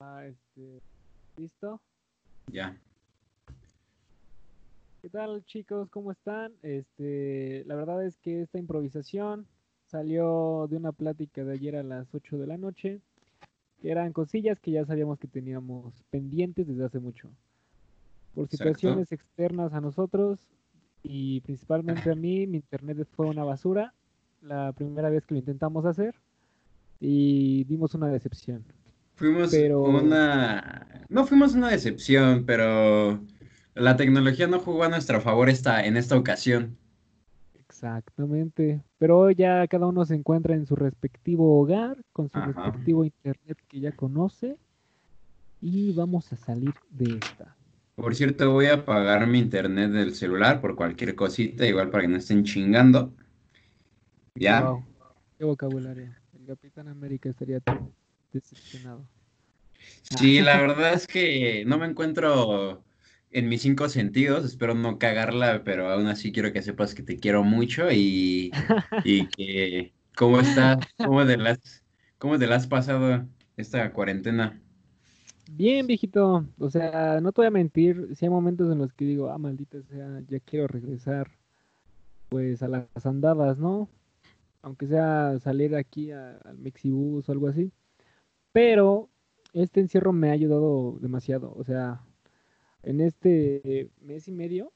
Ah, este, ¿Listo? Ya. ¿Qué tal chicos? ¿Cómo están? Este, la verdad es que esta improvisación salió de una plática de ayer a las 8 de la noche, que eran cosillas que ya sabíamos que teníamos pendientes desde hace mucho. Por situaciones externas a nosotros y principalmente a mí, mi internet fue una basura la primera vez que lo intentamos hacer y dimos una decepción. Fuimos una... No fuimos una decepción, pero la tecnología no jugó a nuestro favor esta, en esta ocasión. Exactamente. Pero ya cada uno se encuentra en su respectivo hogar, con su respectivo internet que ya conoce. Y vamos a salir de esta. Por cierto, voy a apagar mi internet del celular por cualquier cosita, igual para que no estén chingando. ¿Ya? Qué vocabulario. El Capitán América estaría decepcionado. Sí, la verdad es que no me encuentro en mis cinco sentidos, espero no cagarla, pero aún así quiero que sepas que te quiero mucho y, y que cómo estás, cómo te las, cómo te la has pasado esta cuarentena. Bien, viejito, o sea, no te voy a mentir, si hay momentos en los que digo, ah, maldita sea, ya quiero regresar, pues a las andadas, ¿no? Aunque sea salir aquí al Mexibus o algo así. Pero este encierro me ha ayudado demasiado. O sea, en este mes y medio.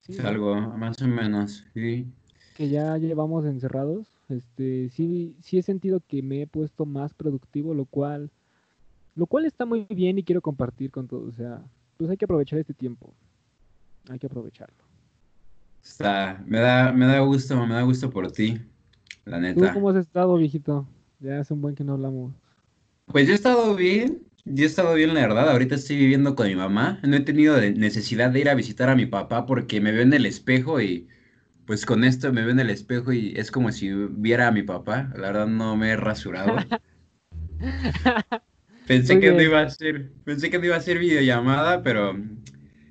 ¿sí? Algo, más o menos, sí. Que ya llevamos encerrados. Este, sí, sí he sentido que me he puesto más productivo, lo cual, lo cual está muy bien y quiero compartir con todos. O sea, pues hay que aprovechar este tiempo. Hay que aprovecharlo. Está, me da, me da gusto, me da gusto por ti, la neta. ¿Tú cómo has estado, viejito? Ya hace un buen que no hablamos. Pues yo he estado bien, yo he estado bien, la verdad. Ahorita estoy viviendo con mi mamá. No he tenido necesidad de ir a visitar a mi papá porque me veo en el espejo y pues con esto me veo en el espejo y es como si viera a mi papá. La verdad no me he rasurado. pensé que no iba a ser, pensé que no iba a ser videollamada, pero,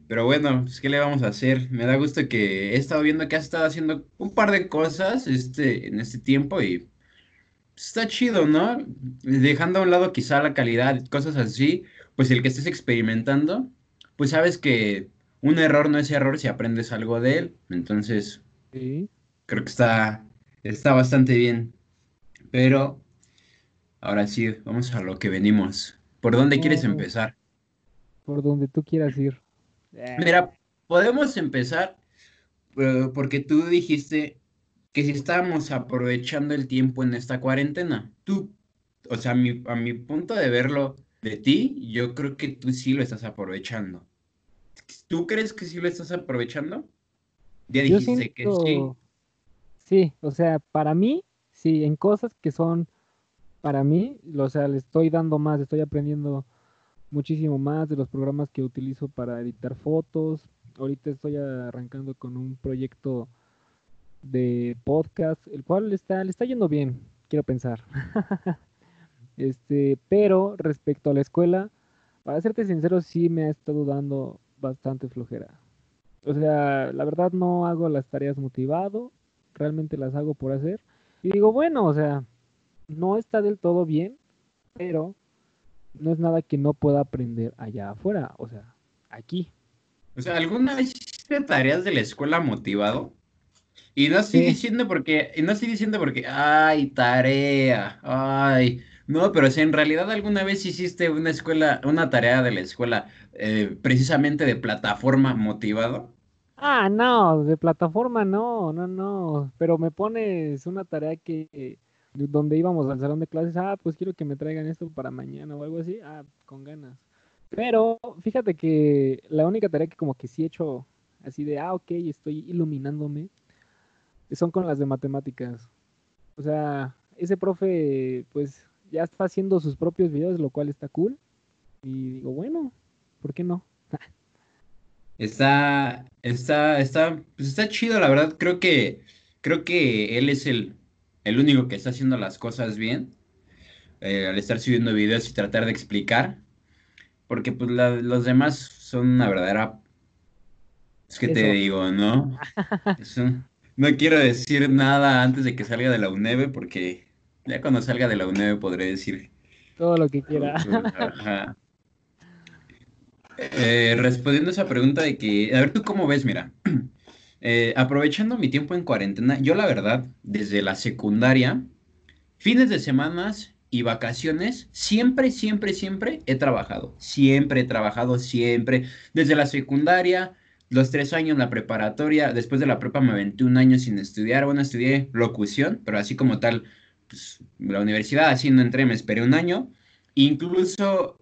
pero bueno, pues, ¿qué le vamos a hacer? Me da gusto que he estado viendo que has estado haciendo un par de cosas este, en este tiempo y está chido, ¿no? Dejando a un lado quizá la calidad, cosas así, pues el que estés experimentando, pues sabes que un error no es error si aprendes algo de él. Entonces, creo que está, está bastante bien. Pero, ahora sí, vamos a lo que venimos. ¿Por dónde quieres empezar? Por donde tú quieras ir. Mira, podemos empezar eh, porque tú dijiste que si estamos aprovechando el tiempo en esta cuarentena. Tú, o sea, a mi, a mi punto de verlo de ti, yo creo que tú sí lo estás aprovechando. ¿Tú crees que sí lo estás aprovechando? Ya dijiste que sí. Sí, o sea, para mí, sí, en cosas que son para mí, o sea, le estoy dando más, estoy aprendiendo muchísimo más de los programas que utilizo para editar fotos. Ahorita estoy arrancando con un proyecto de podcast, el cual está, le está yendo bien, quiero pensar. este, pero respecto a la escuela, para serte sincero, sí me ha estado dando bastante flojera. O sea, la verdad no hago las tareas motivado, realmente las hago por hacer. Y digo, bueno, o sea, no está del todo bien, pero no es nada que no pueda aprender allá afuera, o sea, aquí. O sea, ¿alguna hiciste tareas de la escuela motivado? Y no estoy diciendo porque, y no estoy diciendo porque, ay, tarea, ay. No, pero si en realidad alguna vez hiciste una escuela, una tarea de la escuela eh, precisamente de plataforma motivado. Ah, no, de plataforma no, no, no. Pero me pones una tarea que donde íbamos al salón de clases, ah, pues quiero que me traigan esto para mañana o algo así, ah, con ganas. Pero fíjate que la única tarea que como que sí he hecho así de, ah, ok, estoy iluminándome, son con las de matemáticas. O sea, ese profe pues ya está haciendo sus propios videos, lo cual está cool. Y digo, bueno, ¿por qué no? está, está, está, pues está chido, la verdad. Creo que, creo que él es el, el único que está haciendo las cosas bien. Eh, al estar subiendo videos y tratar de explicar. Porque pues los demás son una verdadera... Es que te digo, ¿no? Es un, no quiero decir nada antes de que salga de la UNEVE, porque ya cuando salga de la UNEVE podré decir todo lo que quiera. Eh, respondiendo a esa pregunta de que, a ver, ¿tú cómo ves? Mira, eh, aprovechando mi tiempo en cuarentena, yo la verdad, desde la secundaria, fines de semanas y vacaciones, siempre, siempre, siempre he trabajado. Siempre he trabajado, siempre. Desde la secundaria, los tres años la preparatoria, después de la prepa me aventé un año sin estudiar. Bueno, estudié locución, pero así como tal, pues, la universidad, así no entré, me esperé un año. Incluso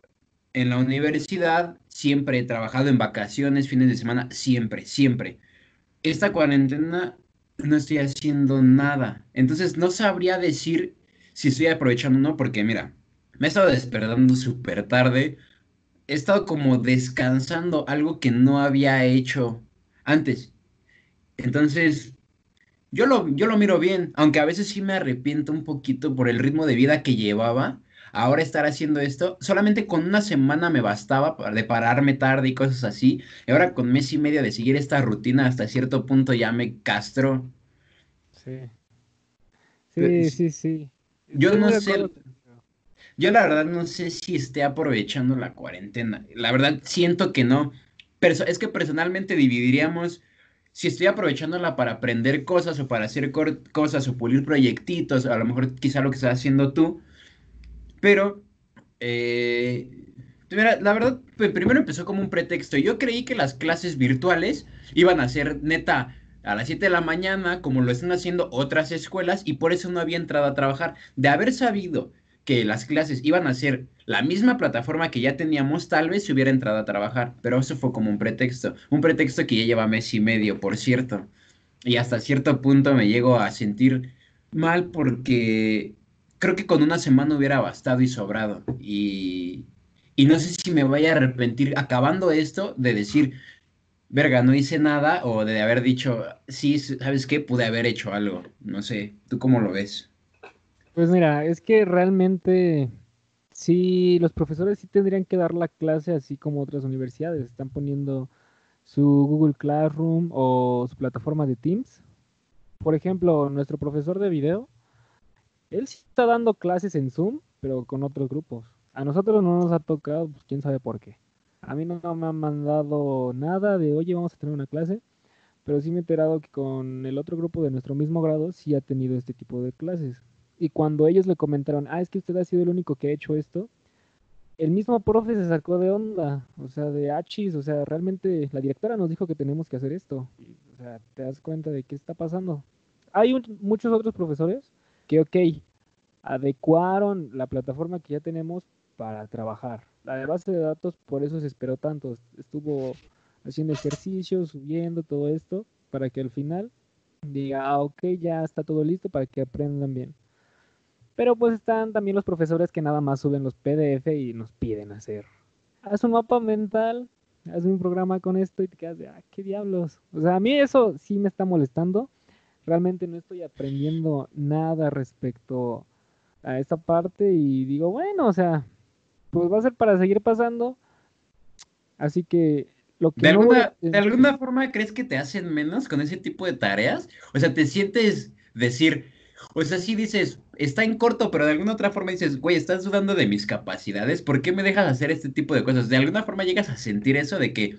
en la universidad siempre he trabajado en vacaciones, fines de semana, siempre, siempre. Esta cuarentena no estoy haciendo nada. Entonces no sabría decir si estoy aprovechando o no, porque mira, me he estado despertando súper tarde. He estado como descansando algo que no había hecho antes. Entonces, yo lo, yo lo miro bien, aunque a veces sí me arrepiento un poquito por el ritmo de vida que llevaba ahora estar haciendo esto, solamente con una semana me bastaba de pararme tarde y cosas así, y ahora con mes y medio de seguir esta rutina hasta cierto punto ya me castro. Sí. Sí, sí, sí. Yo no sé, yo la verdad no sé si esté aprovechando la cuarentena. La verdad siento que no. Pero es que personalmente dividiríamos si estoy aprovechándola para aprender cosas o para hacer cosas o pulir proyectitos, a lo mejor quizá lo que estás haciendo tú, pero, eh, la verdad, pues, primero empezó como un pretexto. Yo creí que las clases virtuales iban a ser neta a las 7 de la mañana, como lo están haciendo otras escuelas, y por eso no había entrado a trabajar. De haber sabido que las clases iban a ser la misma plataforma que ya teníamos, tal vez se hubiera entrado a trabajar, pero eso fue como un pretexto, un pretexto que ya lleva mes y medio, por cierto. Y hasta cierto punto me llego a sentir mal porque creo que con una semana hubiera bastado y sobrado. Y, no sé si me vaya a arrepentir acabando esto de decir, verga, no hice nada o de haber dicho, sí, ¿sabes qué? Pude haber hecho algo. No sé, ¿tú cómo lo ves? Pues mira, es que realmente sí, los profesores sí tendrían que dar la clase así como otras universidades. Están poniendo su Google Classroom o su plataforma de Teams. Por ejemplo, nuestro profesor de video él sí está dando clases en Zoom, pero con otros grupos. A nosotros no nos ha tocado, pues quién sabe por qué. A mí no me han mandado nada de, oye, vamos a tener una clase, pero sí me he enterado que con el otro grupo de nuestro mismo grado sí ha tenido este tipo de clases. Y cuando ellos le comentaron, ah, es que usted ha sido el único que ha hecho esto, el mismo profe se sacó de onda, o sea, de achis, o sea, realmente la directora nos dijo que tenemos que hacer esto. o sea, te das cuenta de qué está pasando. Hay muchos otros profesores que, ok, adecuaron la plataforma que ya tenemos para trabajar. La de base de datos, por eso se esperó tanto. Estuvo haciendo ejercicios, subiendo todo esto, para que al final diga, ah, ok, ya está todo listo para que aprendan bien. Pero pues están también los profesores que nada más suben los PDF y nos piden hacer. Haz un mapa mental, haz un programa con esto y te quedas de, ah, qué diablos. O sea, a mí eso sí me está molestando realmente no estoy aprendiendo nada respecto a esta parte y digo, bueno, o sea, pues va a ser para seguir pasando. Así que lo que... ¿De, alguna, ¿De alguna forma crees que te hacen menos con ese tipo de tareas? O sea, te sientes decir, o sea, sí dices, está en corto, pero de alguna otra forma dices, güey, estás dudando de mis capacidades, ¿por qué me dejas hacer este tipo de cosas? De alguna forma llegas a sentir eso de que,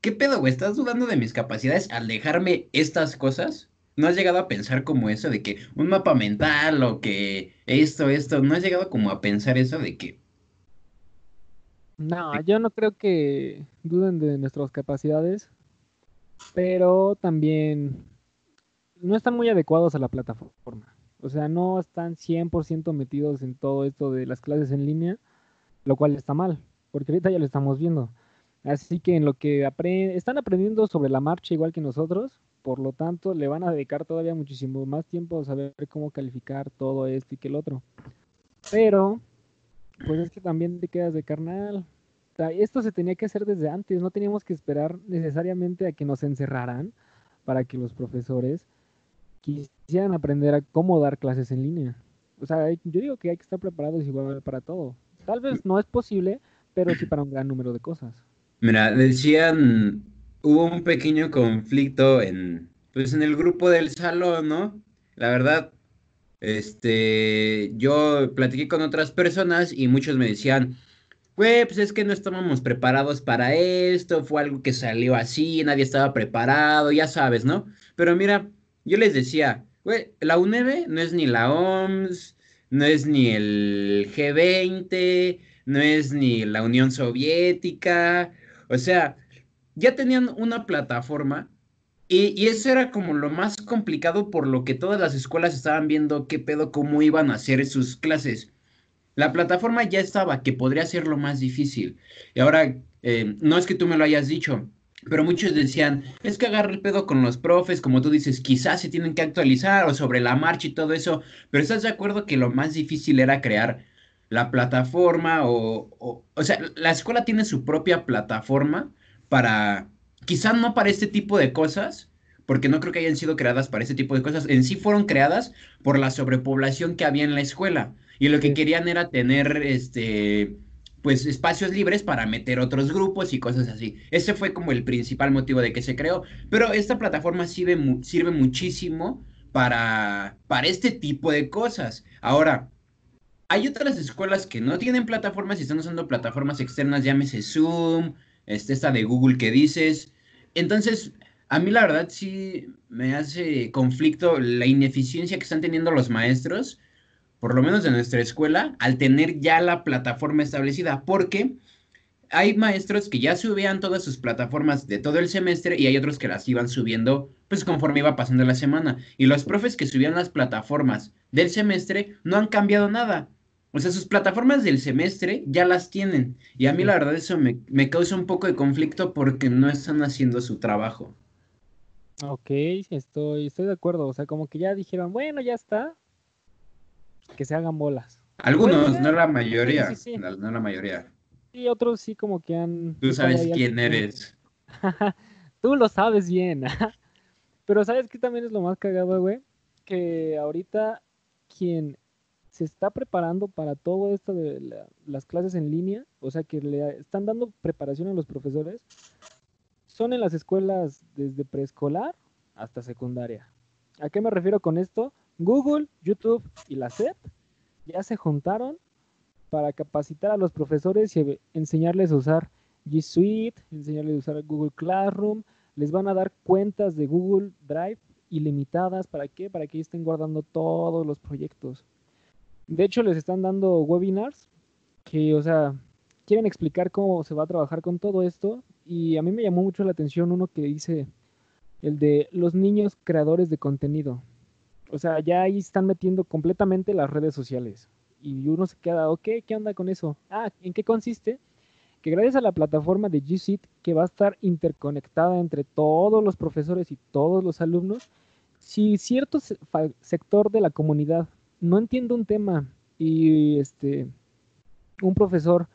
¿qué pedo, güey? ¿Estás dudando de mis capacidades al dejarme estas cosas? ¿No has llegado a pensar como eso de que un mapa mental o que esto, esto, no has llegado como a pensar eso de que... No, yo no creo que duden de nuestras capacidades, pero también no están muy adecuados a la plataforma. O sea, no están 100% metidos en todo esto de las clases en línea, lo cual está mal, porque ahorita ya lo estamos viendo. Así que en lo que aprenden, están aprendiendo sobre la marcha igual que nosotros, por lo tanto, le van a dedicar todavía muchísimo más tiempo a saber cómo calificar todo esto y que el otro. Pero, pues es que también te quedas de carnal. esto se tenía que hacer desde antes, no teníamos que esperar necesariamente a que nos encerraran para que los profesores quisieran aprender a cómo dar clases en línea. O sea, yo digo que hay que estar preparados igual para todo. Tal vez no es posible, pero sí para un gran número de cosas. Mira, decían hubo un pequeño conflicto en, pues, en el grupo del salón, ¿no? La verdad, este, yo platiqué con otras personas y muchos me decían, pues es que no estábamos preparados para esto, fue algo que salió así, nadie estaba preparado, ya sabes, ¿no? Pero mira, yo les decía, güey, la UNEV no es ni la OMS, no es ni el G20, no es ni la Unión Soviética, o sea, ya tenían una plataforma y, y, eso era como lo más complicado por lo que todas las escuelas estaban viendo qué pedo, cómo iban a hacer sus clases. La plataforma ya estaba, que podría ser lo más difícil. Y ahora, eh, no es que tú me lo hayas dicho, pero muchos decían, es que agarra el pedo con los profes, como tú dices, quizás se tienen que actualizar o sobre la marcha y todo eso, pero ¿estás de acuerdo que lo más difícil era crear la plataforma o, o, o sea, la escuela tiene su propia plataforma para, quizás no para este tipo de cosas, porque no creo que hayan sido creadas para este tipo de cosas, en sí fueron creadas por la sobrepoblación que había en la escuela y lo que querían era tener este pues espacios libres para meter otros grupos y cosas así. Ese fue como el principal motivo de que se creó, pero esta plataforma sirve, sirve muchísimo para, para este tipo de cosas. Ahora, hay otras escuelas que no tienen plataformas y están usando plataformas externas, llámese Zoom, este, esta de Google que dices. Entonces, a mí la verdad sí me hace conflicto la ineficiencia que están teniendo los maestros por lo menos de nuestra escuela, al tener ya la plataforma establecida, porque hay maestros que ya subían todas sus plataformas de todo el semestre y hay otros que las iban subiendo pues conforme iba pasando la semana. Y los profes que subían las plataformas del semestre no han cambiado nada. O sea, sus plataformas del semestre ya las tienen. Y a mí la verdad eso me, me causa un poco de conflicto porque no están haciendo su trabajo. Ok, estoy, estoy de acuerdo. O sea, como que ya dijeron, bueno, ya está, que se hagan bolas. Algunos, no la mayoría. Sí, sí, sí. No, la mayoría. Y otros sí como que han... Tú sabes quién eres. Tú lo sabes bien. Pero ¿sabes qué también es lo más cagado, güey? Que ahorita quien se está preparando para todo esto de la, las clases en línea, o sea, que le están dando preparación a los profesores, son en las escuelas desde preescolar hasta secundaria. ¿A qué me refiero con esto? Google, YouTube y la SEP ya se juntaron para capacitar a los profesores y enseñarles a usar G Suite, enseñarles a usar Google Classroom, les van a dar cuentas de Google Drive ilimitadas, ¿para qué? Para que estén guardando todos los proyectos. De hecho, les están dando webinars que, o sea, quieren explicar cómo se va a trabajar con todo esto y a mí me llamó mucho la atención uno que dice el de los niños creadores de contenido. O sea, ya ahí están metiendo completamente las redes sociales. Y uno se queda, ok, ¿qué onda con eso? Ah, ¿en qué consiste? Que gracias a la plataforma de G Suite, que va a estar interconectada entre todos los profesores y todos los alumnos, si cierto sector de la comunidad no entiende un tema y este un profesor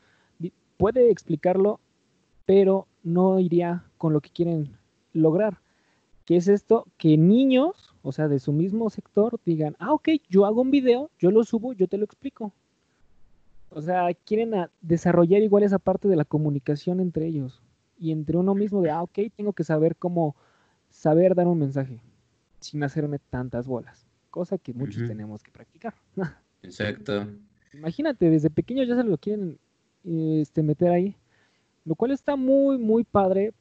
puede explicarlo, pero no iría con lo que quieren lograr. ¿Qué es esto? Que niños, o sea, de su mismo sector, digan, ah, ok, yo hago un video, yo lo subo, yo te lo explico. O sea, quieren desarrollar igual esa parte de la comunicación entre ellos y entre uno mismo de, ah, ok, tengo que saber cómo saber dar un mensaje sin hacerme tantas bolas, cosa que muchos tenemos que practicar. Exacto. Imagínate, desde pequeños ya se lo quieren este, meter ahí, lo cual está muy, muy padre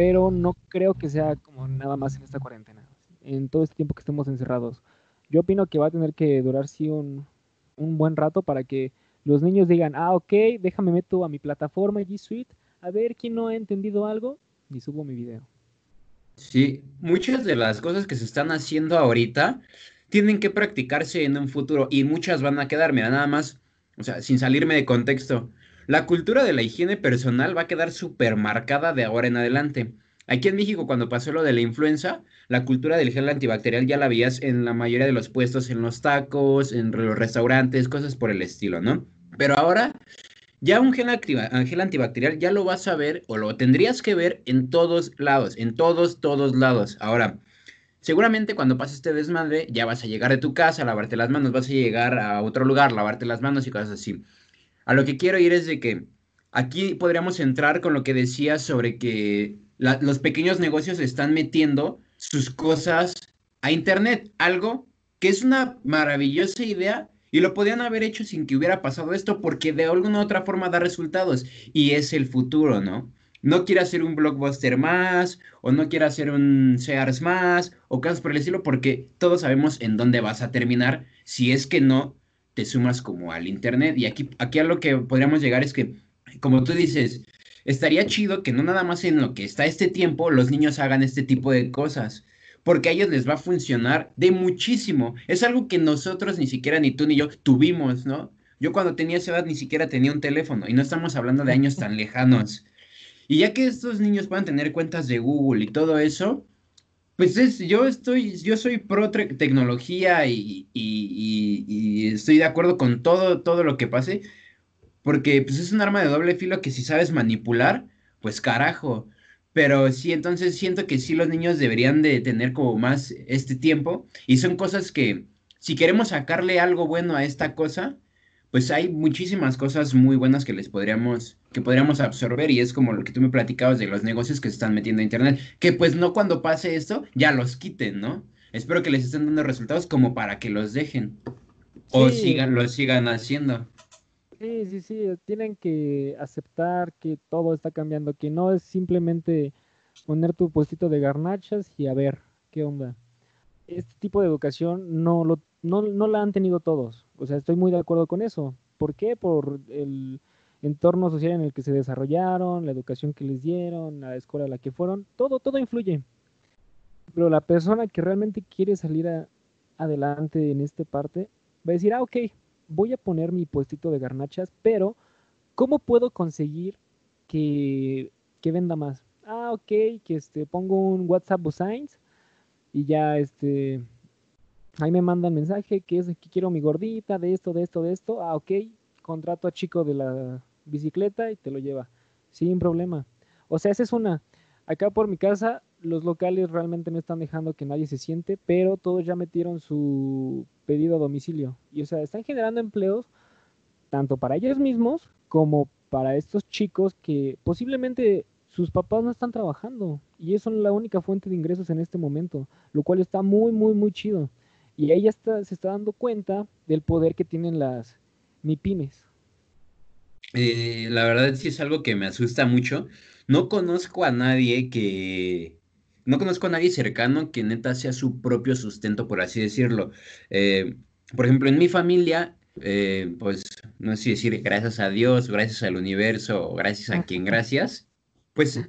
pero no creo que sea como nada más en esta cuarentena, en todo este tiempo que estemos encerrados. Yo opino que va a tener que durar sí un, un buen rato para que los niños digan, ah, ok, déjame meto a mi plataforma G Suite, a ver quién no ha entendido algo y subo mi video. Sí, muchas de las cosas que se están haciendo ahorita tienen que practicarse en un futuro y muchas van a quedar, mira, nada más, o sea, sin salirme de contexto. La cultura de la higiene personal va a quedar súper marcada de ahora en adelante. Aquí en México, cuando pasó lo de la influenza, la cultura del gel antibacterial ya la veías en la mayoría de los puestos, en los tacos, en los restaurantes, cosas por el estilo, ¿no? Pero ahora, ya un gel, gel antibacterial ya lo vas a ver o lo tendrías que ver en todos lados, en todos, todos lados. Ahora, seguramente cuando pases este desmadre, ya vas a llegar de tu casa, a lavarte las manos, vas a llegar a otro lugar, lavarte las manos y cosas así. A lo que quiero ir es de que aquí podríamos entrar con lo que decía sobre que los pequeños negocios están metiendo sus cosas a Internet, algo que es una maravillosa idea Y lo podían haber hecho sin que hubiera pasado esto porque de alguna u otra forma da resultados y es el futuro, ¿no? No quiere hacer un blockbuster más o no quiere hacer un Sears más o cosas por el estilo porque todos sabemos en dónde vas a terminar si es que no te sumas como al internet. Y aquí, aquí a lo que podríamos llegar es que, como tú dices, estaría chido que no nada más en lo que está este tiempo los niños hagan este tipo de cosas, porque a ellos les va a funcionar de muchísimo. Es algo que nosotros ni siquiera ni tú ni yo tuvimos, ¿no? Yo cuando tenía esa edad ni siquiera tenía un teléfono y no estamos hablando de años tan lejanos. Y ya que estos niños puedan tener cuentas de Google y todo eso, pues es, yo estoy, yo soy pro tecnología y, y, y, estoy de acuerdo con todo, todo lo que pase, porque pues es un arma de doble filo que si sabes manipular, pues carajo. Pero sí, entonces siento que sí los niños deberían de tener como más este tiempo y son cosas que si queremos sacarle algo bueno a esta cosa, pues hay muchísimas cosas muy buenas que les podríamos que podríamos absorber y es como lo que tú me platicabas de los negocios que se están metiendo a internet, que pues no cuando pase esto ya los quiten, ¿no? Espero que les estén dando resultados como para que los dejen o sigan lo sigan haciendo. Sí, sí, sí, tienen que aceptar que todo está cambiando, que no es simplemente poner tu puestito de garnachas y a ver qué onda. Este tipo de educación no, lo, no, no la han tenido todos. O sea, estoy muy de acuerdo con eso. ¿Por qué? Por el entorno social en el que se desarrollaron, la educación que les dieron, la escuela a la que fueron, todo, todo influye. Pero la persona que realmente quiere salir adelante en esta parte va a decir, ah, ok, voy a poner mi puestito de garnachas, pero ¿cómo puedo conseguir que, venda más? Ah, ok, que este, pongo un WhatsApp Signs y ya este, ahí me mandan mensaje que es que quiero mi gordita, de esto, de esto, de esto. Ah, ok, contrato a chico de la bicicleta y te lo lleva, sin problema. O sea, esa es una. Acá por mi casa los locales realmente no están dejando que nadie se siente, pero todos ya metieron su pedido a domicilio. Y o sea, están generando empleos tanto para ellos mismos como para estos chicos que posiblemente sus papás no están trabajando y eso es la única fuente de ingresos en este momento, lo cual está muy, muy, muy chido. Y ella está, se está dando cuenta del poder que tienen las MIPIMES. Eh, la verdad sí es algo que me asusta mucho. No conozco a nadie que, no conozco a nadie cercano que neta sea su propio sustento, por así decirlo. Eh, por ejemplo, en mi familia, eh, pues no sé si decir gracias a Dios, gracias al universo, gracias a quien gracias, pues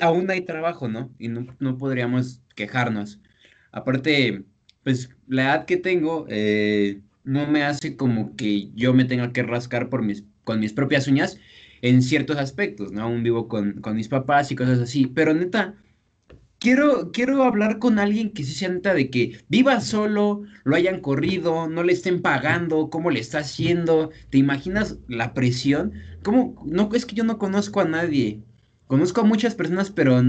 aún hay trabajo, ¿no? Y no, no, podríamos quejarnos. Aparte, pues la edad que tengo no me hace como que yo me tenga que rascar por mis con mis propias uñas en ciertos aspectos, ¿no? Aún vivo con, mis papás y cosas así, pero neta, quiero, quiero hablar con alguien que sí sea neta de que viva solo, lo hayan corrido, no le estén pagando, cómo le está haciendo, ¿te imaginas la presión? ¿Cómo? No, es que yo no conozco a nadie, conozco a muchas personas, pero...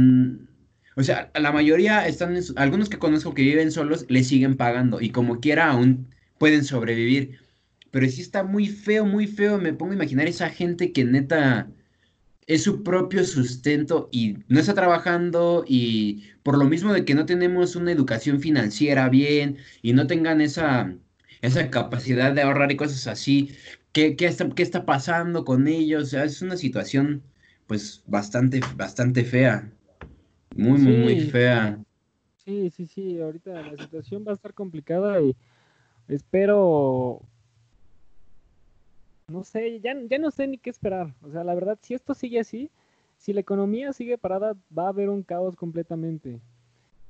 O sea, la mayoría están, algunos que conozco que viven solos, le siguen pagando y como quiera aún pueden sobrevivir pero sí está muy feo, muy feo. Me pongo a imaginar esa gente que neta es su propio sustento y no está trabajando y por lo mismo de que no tenemos una educación financiera bien y no tengan esa, esa capacidad de ahorrar y cosas así, ¿qué, qué, está, qué está pasando con ellos? O sea, es una situación pues bastante, bastante fea. Muy, muy, muy fea. Sí, sí, sí, ahorita la situación va a estar complicada y espero no sé, ya, ya no sé ni qué esperar. O sea, la verdad, si esto sigue así, si la economía sigue parada, va a haber un caos completamente.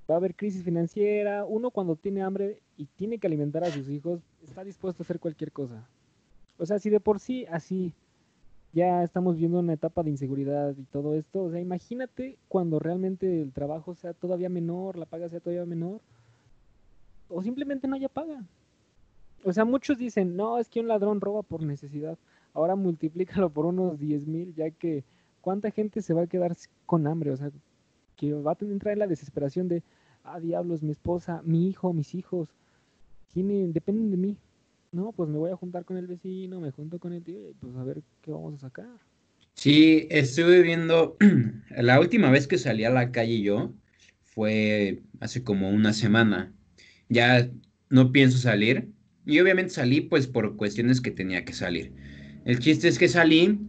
Va a haber crisis financiera. Uno cuando tiene hambre y tiene que alimentar a sus hijos, está dispuesto a hacer cualquier cosa. O sea, si de por sí así ya estamos viendo una etapa de inseguridad y todo esto, o sea, imagínate cuando realmente el trabajo sea todavía menor, la paga sea todavía menor, o simplemente no haya paga o sea, muchos dicen, no, es que un ladrón roba por necesidad. Ahora multiplícalo por unos 10 mil, ya que cuánta gente se va a quedar con hambre, o sea, que va a entrar en la desesperación de, ah, diablos, mi esposa, mi hijo, mis hijos, tienen, dependen de mí. No, pues me voy a juntar con el vecino, me junto con el tío, y pues a ver qué vamos a sacar. Sí, estuve viendo, la última vez que salí a la calle yo fue hace como una semana. Ya no pienso salir Y obviamente salí pues por cuestiones que tenía que salir. El chiste es que salí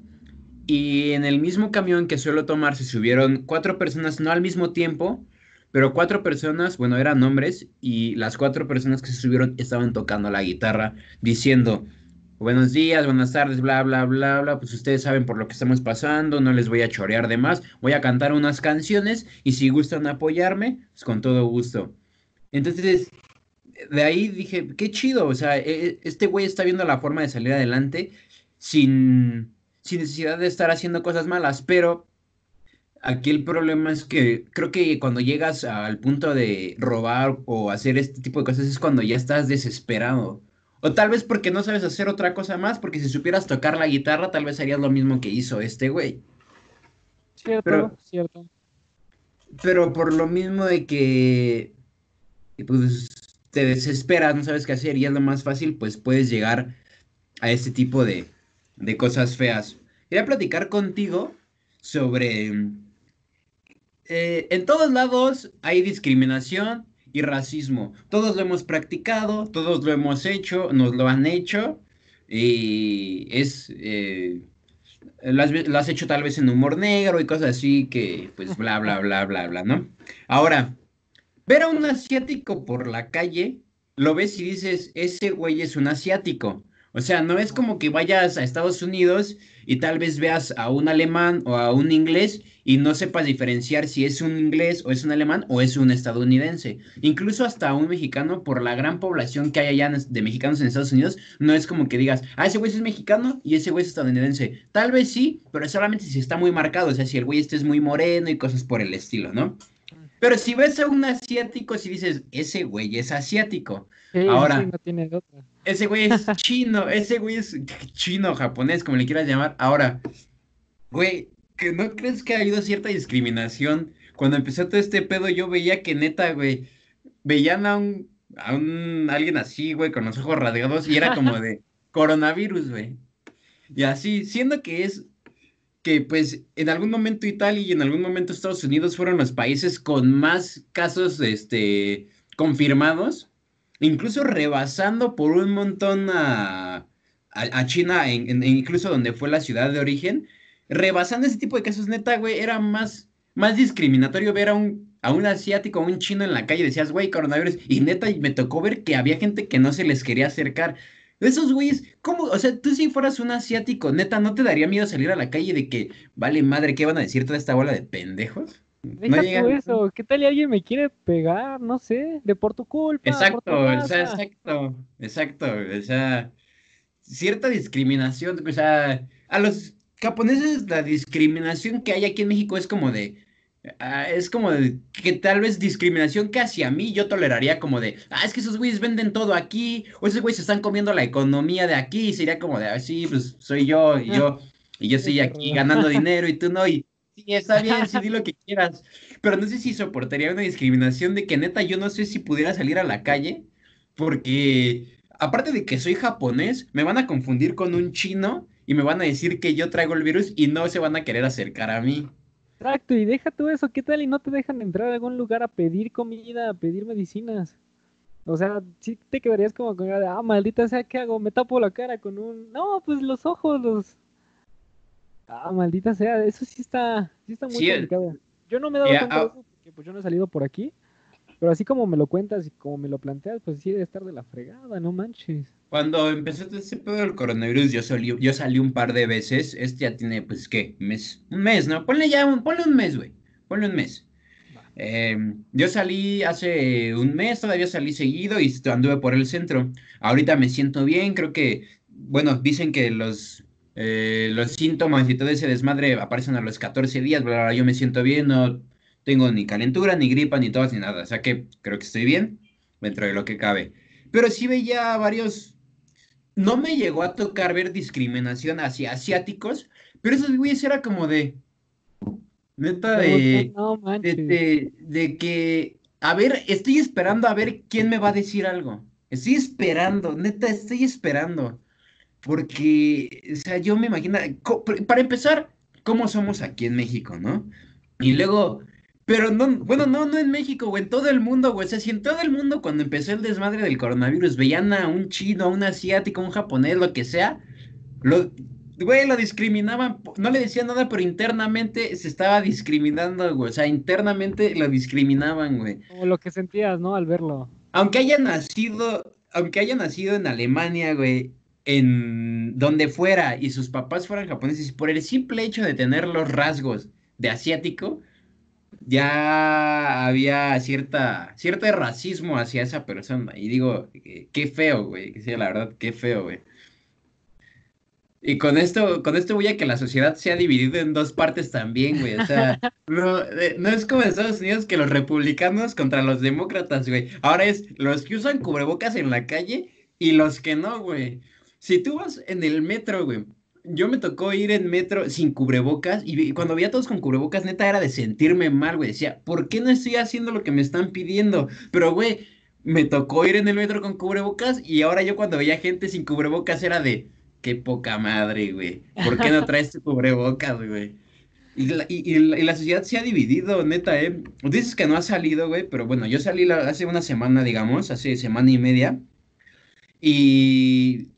y en el mismo camión que suelo tomar se subieron cuatro personas, no al mismo tiempo, pero cuatro personas, bueno, eran hombres, y las cuatro personas que se subieron estaban tocando la guitarra, diciendo, buenos días, buenas tardes, bla, bla, bla, bla, pues ustedes saben por lo que estamos pasando, no les voy a chorear de más, voy a cantar unas canciones, y si gustan apoyarme, pues con todo gusto. Entonces, de ahí dije, qué chido, o sea, e, e, este güey está viendo la forma de salir adelante sin sin necesidad de estar haciendo cosas malas, pero aquí el problema es que creo que cuando llegas al punto de robar o hacer este tipo de cosas es cuando ya estás desesperado. O tal vez porque no sabes hacer otra cosa más, porque si supieras tocar la guitarra, tal vez harías lo mismo que hizo este güey. Cierto, pero, cierto. Pero por lo mismo de que pues, te desesperas, no sabes qué hacer y es lo más fácil, pues puedes llegar a este tipo de, de cosas feas. Quería platicar contigo sobre... Eh, en todos lados hay discriminación y racismo. Todos lo hemos practicado, todos lo hemos hecho, nos lo han hecho y es... Eh, lo, has, hecho tal vez en humor negro y cosas así que pues bla, bla, bla, bla, bla, ¿no? Ahora, ver a un asiático por la calle, lo ves y dices, ese güey es un asiático. O sea, no es como que vayas a Estados Unidos y tal vez veas a un alemán o a un inglés y no sepas diferenciar si es un inglés o es un alemán o es un estadounidense. Incluso hasta un mexicano, por la gran población que hay allá de mexicanos en Estados Unidos, no es como que digas, ah, ese güey es mexicano y ese güey es estadounidense. Tal vez sí, pero solamente si está muy marcado, o sea, si el güey este es muy moreno y cosas por el estilo, ¿no? Pero si ves a un asiático, si dices, ese güey es asiático. Ahora, no tiene otra. Ese güey es chino, ese güey es chino, japonés, como le quieras llamar. Ahora, güey, ¿que ¿no crees que ha habido cierta discriminación? Cuando empezó todo este pedo, yo veía que neta, güey, veían a un, a un, alguien así, güey, con los ojos rasgados y era como de coronavirus, güey. Y así, siendo que es que pues en algún momento Italia y en algún momento Estados Unidos fueron los países con más casos, este, confirmados incluso rebasando por un montón a, China, incluso donde fue la ciudad de origen, rebasando ese tipo de casos, neta, güey, era más, más discriminatorio ver a un, a un asiático, a un chino en la calle, decías, güey, coronavirus, y neta, me tocó ver que había gente que no se les quería acercar. Esos güeyes, ¿cómo? O sea, tú si fueras un asiático, neta, ¿no te daría miedo salir a la calle de que, vale madre, ¿qué van a decir toda esta bola de pendejos? Deja tú eso, ¿qué tal y alguien me quiere pegar? No sé, de por tu culpa. Exacto, o sea, exacto, exacto, o sea, cierta discriminación, o sea, a los japoneses la discriminación que hay aquí en México es como de, ah, es como de que tal vez discriminación que hacia mí yo toleraría como de, ah, es que esos güeyes venden todo aquí, o esos güeyes están comiendo la economía de aquí, y sería como de, ah, sí, pues soy yo, y yo, y yo estoy aquí ganando dinero y tú no, y Sí, está bien, sí, di lo que quieras. Pero no sé si soportaría una discriminación de que neta yo no sé si pudiera salir a la calle, porque aparte de que soy japonés, me van a confundir con un chino y me van a decir que yo traigo el virus y no se van a querer acercar a mí. Exacto, y deja tú eso, ¿qué tal y no te dejan entrar a algún lugar a pedir comida, a pedir medicinas? O sea, sí te quedarías como con, ah, maldita sea, ¿qué hago? Me tapo la cara con un... No, pues los ojos, los Ah, maldita sea, eso sí está, sí está muy complicado. Yo no me he dado cuenta de ah, eso porque pues yo no he salido por aquí. Pero así como me lo cuentas y como me lo planteas, pues sí debe estar de la fregada, no manches. Cuando empezó este pedo del coronavirus, yo salí, yo salí un par de veces. Este ya tiene, pues, ¿qué? Un mes, un mes ¿no? Ponle ya, un, ponle un mes, güey. Ponle un mes. Em, yo salí hace un mes, todavía salí seguido y anduve por el centro. Ahorita me siento bien, creo que, bueno, dicen que los eh, los síntomas y todo ese desmadre aparecen a los 14 días, bla, yo me siento bien, no tengo ni calentura, ni gripa, ni tos, ni nada. O sea que creo que estoy bien dentro de lo que cabe. Pero sí veía varios... No me llegó a tocar ver discriminación hacia asiáticos, pero esos güeyes era como de... Neta de, de, de que... A ver, estoy esperando a ver quién me va a decir algo. Estoy esperando, neta, estoy esperando. Porque, o sea, yo me imagino, para empezar, ¿cómo somos aquí en México, no? Y luego, Pero no, bueno, no, no en México, güey, en todo el mundo, güey. O sea, si en todo el mundo cuando empezó el desmadre del coronavirus veían a un chino, a un asiático, a un japonés, lo que sea, lo, güey, lo discriminaban, no le decían nada, pero internamente se estaba discriminando, güey. O sea, internamente lo discriminaban, güey. Como lo que sentías, ¿no? Al verlo. Aunque haya nacido, aunque haya nacido en Alemania, güey, en donde fuera y sus papás fueran japoneses, por el simple hecho de tener los rasgos de asiático, ya había cierta, cierto racismo hacia esa persona. Y digo, qué feo, güey. Que sea la verdad, qué feo, güey. Y con esto, con esto voy a que la sociedad se ha dividido en dos partes también, güey. O sea, no, eh, no, es como en Estados Unidos que los republicanos contra los demócratas, güey. Ahora es los que usan cubrebocas en la calle y los que no, güey. Si tú vas en el metro, güey, yo me tocó ir en metro sin cubrebocas y cuando veía a todos con cubrebocas, neta era de sentirme mal, güey. Decía, ¿por qué no estoy haciendo lo que me están pidiendo? Pero, güey, me tocó ir en el metro con cubrebocas y ahora yo cuando veía gente sin cubrebocas era de, qué poca madre, güey. ¿Por qué no traes tu cubrebocas, güey? Y la, y, la, sociedad se ha dividido, neta, ¿eh? Dices que no ha salido, güey, pero bueno, yo salí hace una semana, digamos, hace semana y media. Y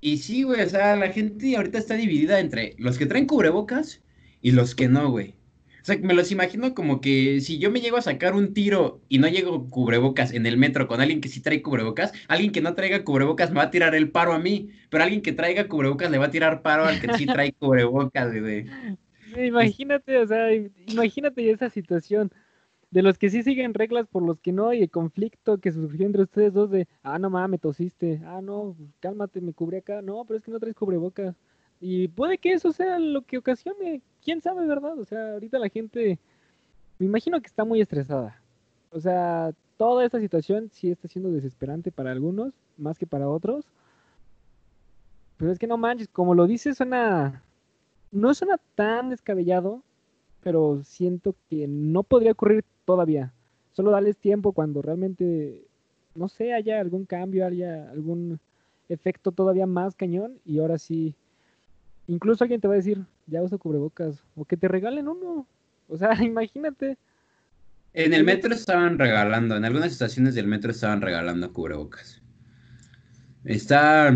y sí, güey, o sea, la gente ahorita está dividida entre los que traen cubrebocas y los que no, güey. O sea, me los imagino como que si yo me llego a sacar un tiro y no llego cubrebocas en el metro con alguien que sí trae cubrebocas, alguien que no traiga cubrebocas me va a tirar el paro a mí, pero alguien que traiga cubrebocas le va a tirar paro al que sí trae cubrebocas, güey. Imagínate, o sea, imagínate esa situación de los que sí siguen reglas por los que no, y el conflicto que surgió entre ustedes dos de, ah, no mames, me tosiste, ah, no, cálmate, me cubrí acá, no, pero es que no traes cubrebocas. Y puede que eso sea lo que ocasione, quién sabe, ¿verdad? O sea, ahorita la gente, me imagino que está muy estresada. O sea, toda esta situación sí está siendo desesperante para algunos, más que para otros. Pero es que no manches, como lo dices, suena, no suena tan descabellado, pero siento que no podría ocurrir todavía. Solo darles tiempo cuando realmente, no sé, haya algún cambio, haya algún efecto todavía más cañón y ahora sí, incluso alguien te va a decir, ya uso cubrebocas, o que te regalen uno. O sea, imagínate. En el metro estaban regalando, en algunas estaciones del metro estaban regalando cubrebocas. Está,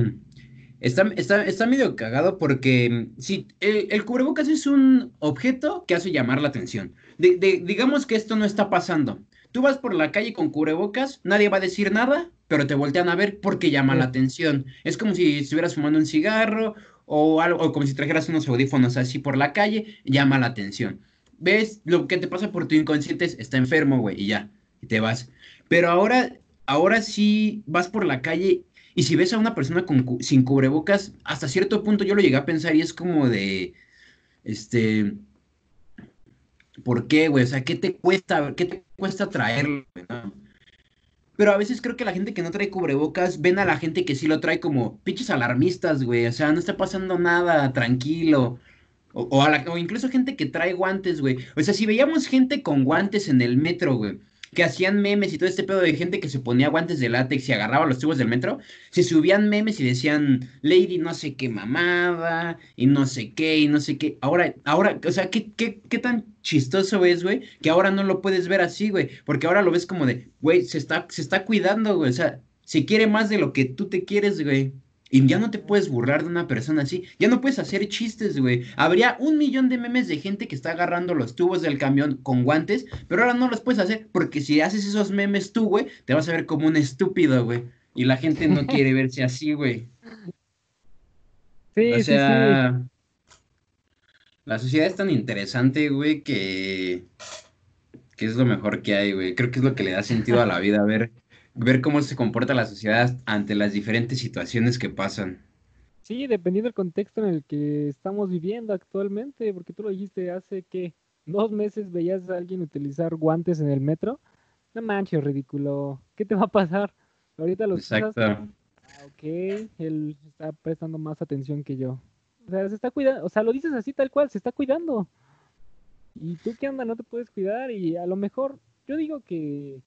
está, está, está medio cagado porque sí, el, el, cubrebocas es un objeto que hace llamar la atención digamos que esto no está pasando. Tú vas por la calle con cubrebocas, nadie va a decir nada, pero te voltean a ver porque llama la atención. Es como si estuvieras fumando un cigarro o algo, o como si trajeras unos audífonos así por la calle, llama la atención. ¿Ves? Lo que te pasa por tu inconsciente es, está enfermo, güey, y ya, y te vas. Pero ahora, ahora sí vas por la calle y si ves a una persona con, sin cubrebocas, hasta cierto punto yo lo llegué a pensar y es como de, este, ¿Por qué, güey? O sea, ¿qué te cuesta, qué te cuesta traerlo, Pero a veces creo que la gente que no trae cubrebocas ven a la gente que sí lo trae como pinches alarmistas, güey. O sea, no está pasando nada, tranquilo. O, o incluso gente que trae guantes, güey. O sea, si veíamos gente con guantes en el metro, güey que hacían memes y todo este pedo de gente que se ponía guantes de látex y agarraba los tubos del metro, se subían memes y decían, Lady no sé qué mamada, y no sé qué, y no sé qué. Ahora, ahora, o sea, ¿qué, qué, qué tan chistoso es, güey? Que ahora no lo puedes ver así, güey, porque ahora lo ves como de, güey, se está, se está cuidando, güey, o sea, se quiere más de lo que tú te quieres, güey. Y ya no te puedes burlar de una persona así. Ya no puedes hacer chistes, güey. Habría un millón de memes de gente que está agarrando los tubos del camión con guantes, pero ahora no los puedes hacer porque si haces esos memes tú, güey, te vas a ver como un estúpido, güey. Y la gente no quiere verse así, güey. Sí, o sea, sí, la sociedad es tan interesante, güey, que, que es lo mejor que hay, güey. Creo que es lo que le da sentido a la vida, a ver ver cómo se comporta la sociedad ante las diferentes situaciones que pasan. Sí, dependiendo del contexto en el que estamos viviendo actualmente, porque tú lo dijiste hace que dos meses veías a alguien utilizar guantes en el metro. No manches, ridículo. ¿Qué te va a pasar? Ahorita lo Exacto. Ah, ok, él está prestando más atención que yo. O sea, se está cuidando, o sea, lo dices así tal cual, se está cuidando. ¿Y tú qué onda? No te puedes cuidar y a lo mejor yo digo que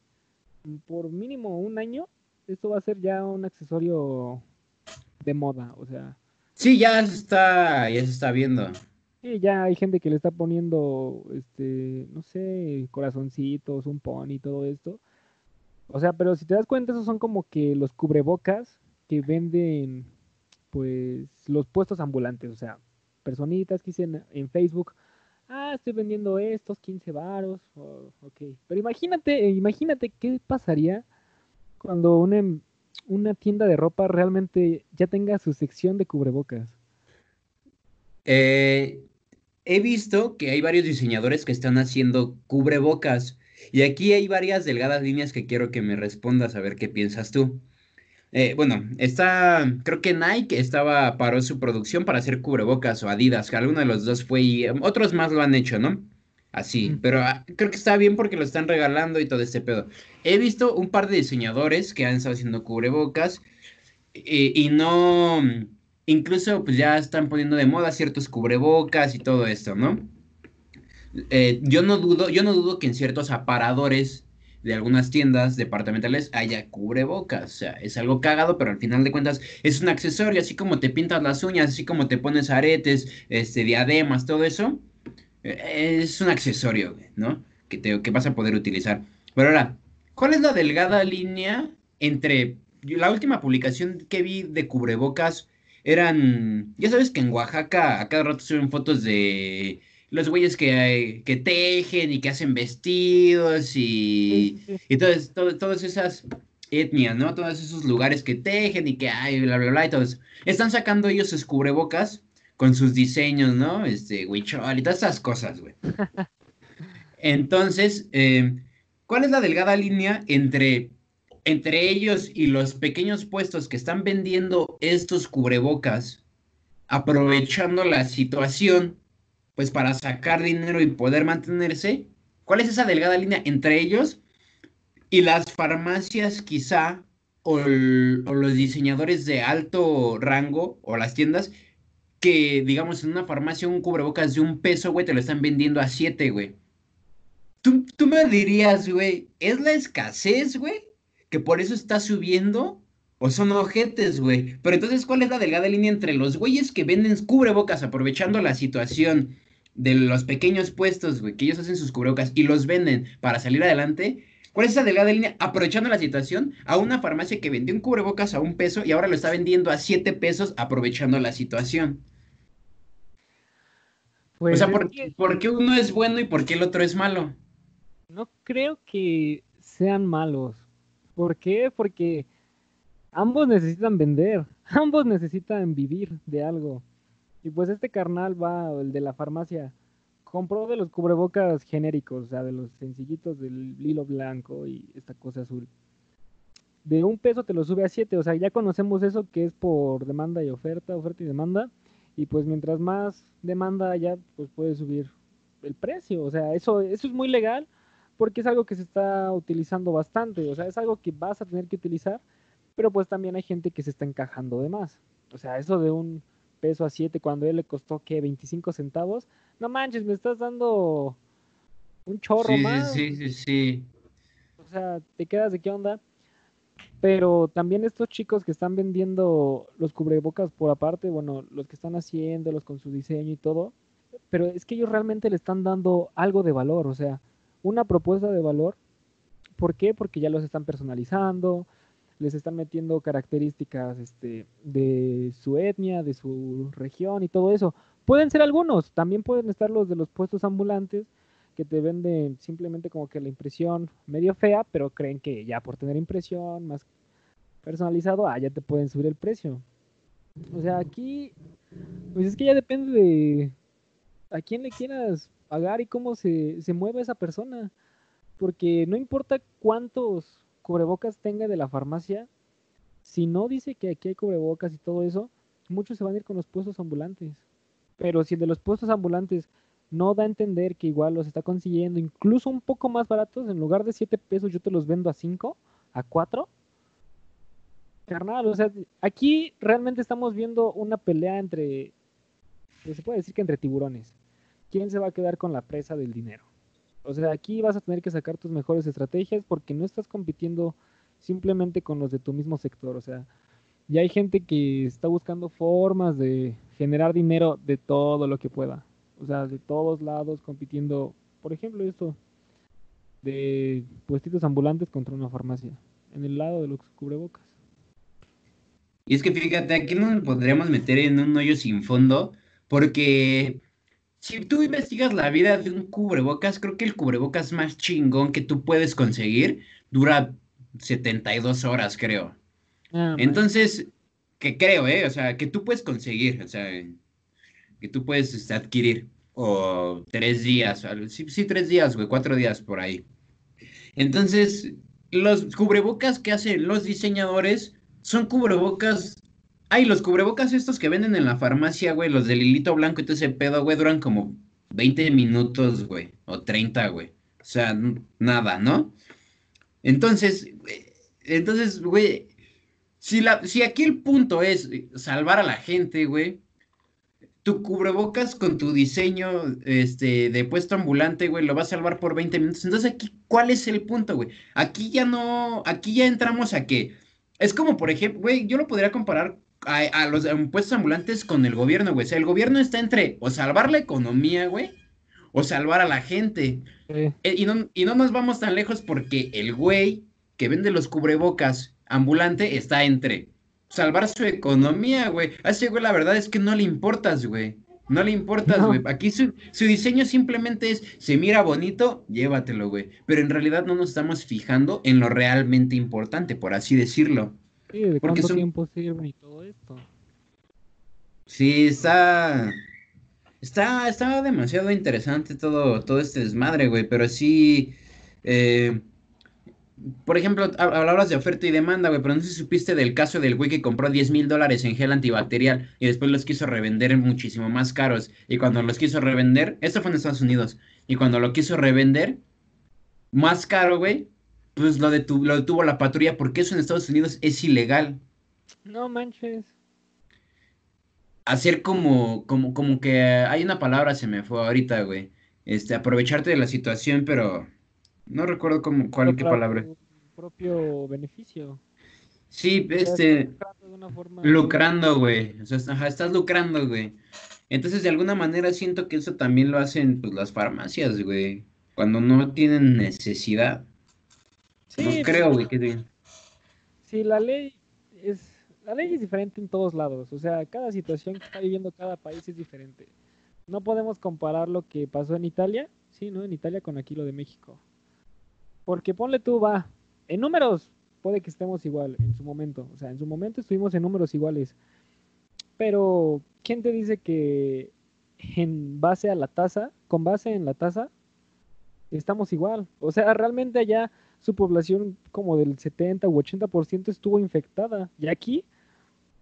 por mínimo un año, esto va a ser ya un accesorio de moda, o sea. Sí, ya se está, ya se está viendo. Y ya hay gente que le está poniendo, este, no sé, corazoncitos, un pony y todo esto. O sea, pero si te das cuenta, esos son como que los cubrebocas que venden, pues, los puestos ambulantes. O sea, personitas que dicen en Facebook, ah, estoy vendiendo estos, 15 varos, ok. Pero imagínate, imagínate qué pasaría cuando una, una tienda de ropa realmente ya tenga su sección de cubrebocas. Eh, he visto que hay varios diseñadores que están haciendo cubrebocas y aquí hay varias delgadas líneas que quiero que me respondas a ver qué piensas tú. Eh, bueno, está, creo que Nike estaba, paró su producción para hacer cubrebocas o Adidas, que alguno de los dos fue y em, otros más lo han hecho, ¿no? Así, pero ah, creo que está bien porque lo están regalando y todo este pedo. He visto un par de diseñadores que han estado haciendo cubrebocas eh, y no, incluso pues ya están poniendo de moda ciertos cubrebocas y todo esto, ¿no? Eh, yo no dudo, yo no dudo que en ciertos aparadores de algunas tiendas departamentales haya cubrebocas. O sea, es algo cagado, pero al final de cuentas es un accesorio, así como te pintas las uñas, así como te pones aretes, este, diademas, todo eso. Eh, es un accesorio, ¿no? Que, te, que vas a poder utilizar. Pero ahora, ¿cuál es la delgada línea entre la última publicación que vi de cubrebocas? Eran, ya sabes que en Oaxaca a cada rato suben fotos de los güeyes que, que tejen y que hacen vestidos y, y todas, todas esas etnias, ¿no? Todos esos lugares que tejen y que hay, bla, bla, bla, y todo eso. Están sacando ellos sus cubrebocas con sus diseños, ¿no? Este, huichol y todas esas cosas, güey. Entonces, eh, ¿cuál es la delgada línea entre, entre ellos y los pequeños puestos que están vendiendo estos cubrebocas, aprovechando la situación pues para sacar dinero y poder mantenerse. ¿Cuál es esa delgada línea entre ellos y las farmacias quizá o, los diseñadores de alto rango o las tiendas que digamos en una farmacia un cubrebocas de un peso, güey, te lo están vendiendo a siete, güey? Tú, tú me dirías, güey, ¿es la escasez, güey? Que por eso está subiendo o son ojetes, güey. Pero entonces, ¿cuál es la delgada línea entre los güeyes que venden cubrebocas aprovechando la situación de los pequeños puestos, güey, que ellos hacen sus cubrebocas y los venden para salir adelante, ¿cuál es esa delgada línea? Aprovechando la situación a una farmacia que vendió un cubrebocas a un peso y ahora lo está vendiendo a siete pesos aprovechando la situación. Pues o sea, ¿por, qué uno es bueno y por qué el otro es malo? No creo que sean malos. ¿Por qué? Porque ambos necesitan vender, ambos necesitan vivir de algo. Y pues este carnal va, el de la farmacia, compró de los cubrebocas genéricos, o sea, de los sencillitos del hilo blanco y esta cosa azul. De un peso te lo sube a siete, o sea, ya conocemos eso que es por demanda y oferta, oferta y demanda. Y pues mientras más demanda haya, pues puede subir el precio. O sea, eso, eso es muy legal porque es algo que se está utilizando bastante. O sea, es algo que vas a tener que utilizar, pero pues también hay gente que se está encajando de más. O sea, eso de un peso a 7 cuando él le costó que 25 centavos. No manches, me estás dando un chorro más. Sí, sí, sí. O sea, te quedas de qué onda. Pero también estos chicos que están vendiendo los cubrebocas por aparte, bueno, los que están haciéndolos con su diseño y todo, pero es que ellos realmente le están dando algo de valor, o sea, una propuesta de valor. ¿Por qué? Porque ya los están personalizando, les están metiendo características este, de su etnia, de su región y todo eso. Pueden ser algunos, también pueden estar los de los puestos ambulantes que te venden simplemente como que la impresión medio fea, pero creen que ya por tener impresión más personalizado, ah, ya te pueden subir el precio. O sea, aquí, pues es que ya depende de a quién le quieras pagar y cómo se, se mueve esa persona. Porque no importa cuántos cubrebocas tenga de la farmacia, si no dice que aquí hay cubrebocas y todo eso, muchos se van a ir con los puestos ambulantes. Pero si el de los puestos ambulantes no da a entender que igual los está consiguiendo incluso un poco más baratos, en lugar de 7 pesos yo te los vendo a 5, a 4. Carnal, o sea, aquí realmente estamos viendo una pelea entre, se puede decir que entre tiburones. ¿Quién se va a quedar con la presa del dinero? O sea, aquí vas a tener que sacar tus mejores estrategias porque no estás compitiendo simplemente con los de tu mismo sector. O sea, ya hay gente que está buscando formas de generar dinero de todo lo que pueda. O sea, de todos lados compitiendo. Por ejemplo, esto de puestitos ambulantes contra una farmacia. En el lado de los cubrebocas. Y es que fíjate, aquí nos podríamos meter en un hoyo sin fondo, porque si tú investigas la vida de un cubrebocas, creo que el cubrebocas más chingón que tú puedes conseguir dura 72 horas, creo. Ah, Entonces, que creo, ¿eh? O sea, que tú puedes conseguir, o sea, que tú puedes este, adquirir. O tres días, sí, sí, tres días, güey, cuatro días por ahí. Entonces, los cubrebocas que hacen los diseñadores son cubrebocas. Ay, los cubrebocas estos que venden en la farmacia, güey, los del hilito blanco y todo ese pedo, güey, duran como 20 minutos, güey, o 30, güey. O sea, nada, ¿no? Entonces, entonces, güey, si, la, si aquí el punto es salvar a la gente, güey, tu cubrebocas con tu diseño este, de puesto ambulante, güey, lo va a salvar por 20 minutos. Entonces, aquí, ¿cuál es el punto, güey? Aquí ya no, aquí ya entramos a que, es como, por ejemplo, güey, yo lo podría comparar a, los puestos ambulantes con el gobierno, güey. O sea, el gobierno está entre o salvar la economía, güey, o salvar a la gente. Eh, y, no, y no nos vamos tan lejos porque el güey que vende los cubrebocas ambulante está entre salvar su economía, güey. A ese güey la verdad es que no le importas, güey. No le importas, güey. Aquí su, diseño simplemente es, se mira bonito, llévatelo, güey. Pero en realidad no nos estamos fijando en lo realmente importante, por así decirlo. Sí, ¿de cuánto tiempo sirve y todo esto? Sí, está... Está, está demasiado interesante todo, todo este desmadre, güey. Pero sí... Eh, por ejemplo, hablabas de oferta y demanda, güey, pero no sé si supiste del caso del güey que compró 10 mil dólares en gel antibacterial y después los quiso revender muchísimo más caros. Y cuando los quiso revender, esto fue en Estados Unidos, y cuando lo quiso revender más caro, güey, pues lo, lo detuvo la patrulla porque eso en Estados Unidos es ilegal. No manches. Hacer como, como, como que hay una palabra, se me fue ahorita, güey. Este, aprovecharte de la situación, pero no recuerdo cómo, cuál, qué palabra. propio beneficio. Sí, este. Lucrando, güey. O sea, estás lucrando, güey. Entonces, de alguna manera siento que eso también lo hacen pues, las farmacias, güey. Cuando no tienen necesidad. Sí, no creo, güey, que Sí, la ley es. La ley es diferente en todos lados. O sea, cada situación que está viviendo cada país es diferente. No podemos comparar lo que pasó en Italia, sí, ¿no? En Italia con aquí lo de México. Porque ponle tú, va, en números puede que estemos igual en su momento. O sea, en su momento estuvimos en números iguales. Pero, ¿quién te dice que en base a la tasa, con base en la tasa, estamos igual? O sea, realmente allá su población como del 70 u 80% estuvo infectada. Y aquí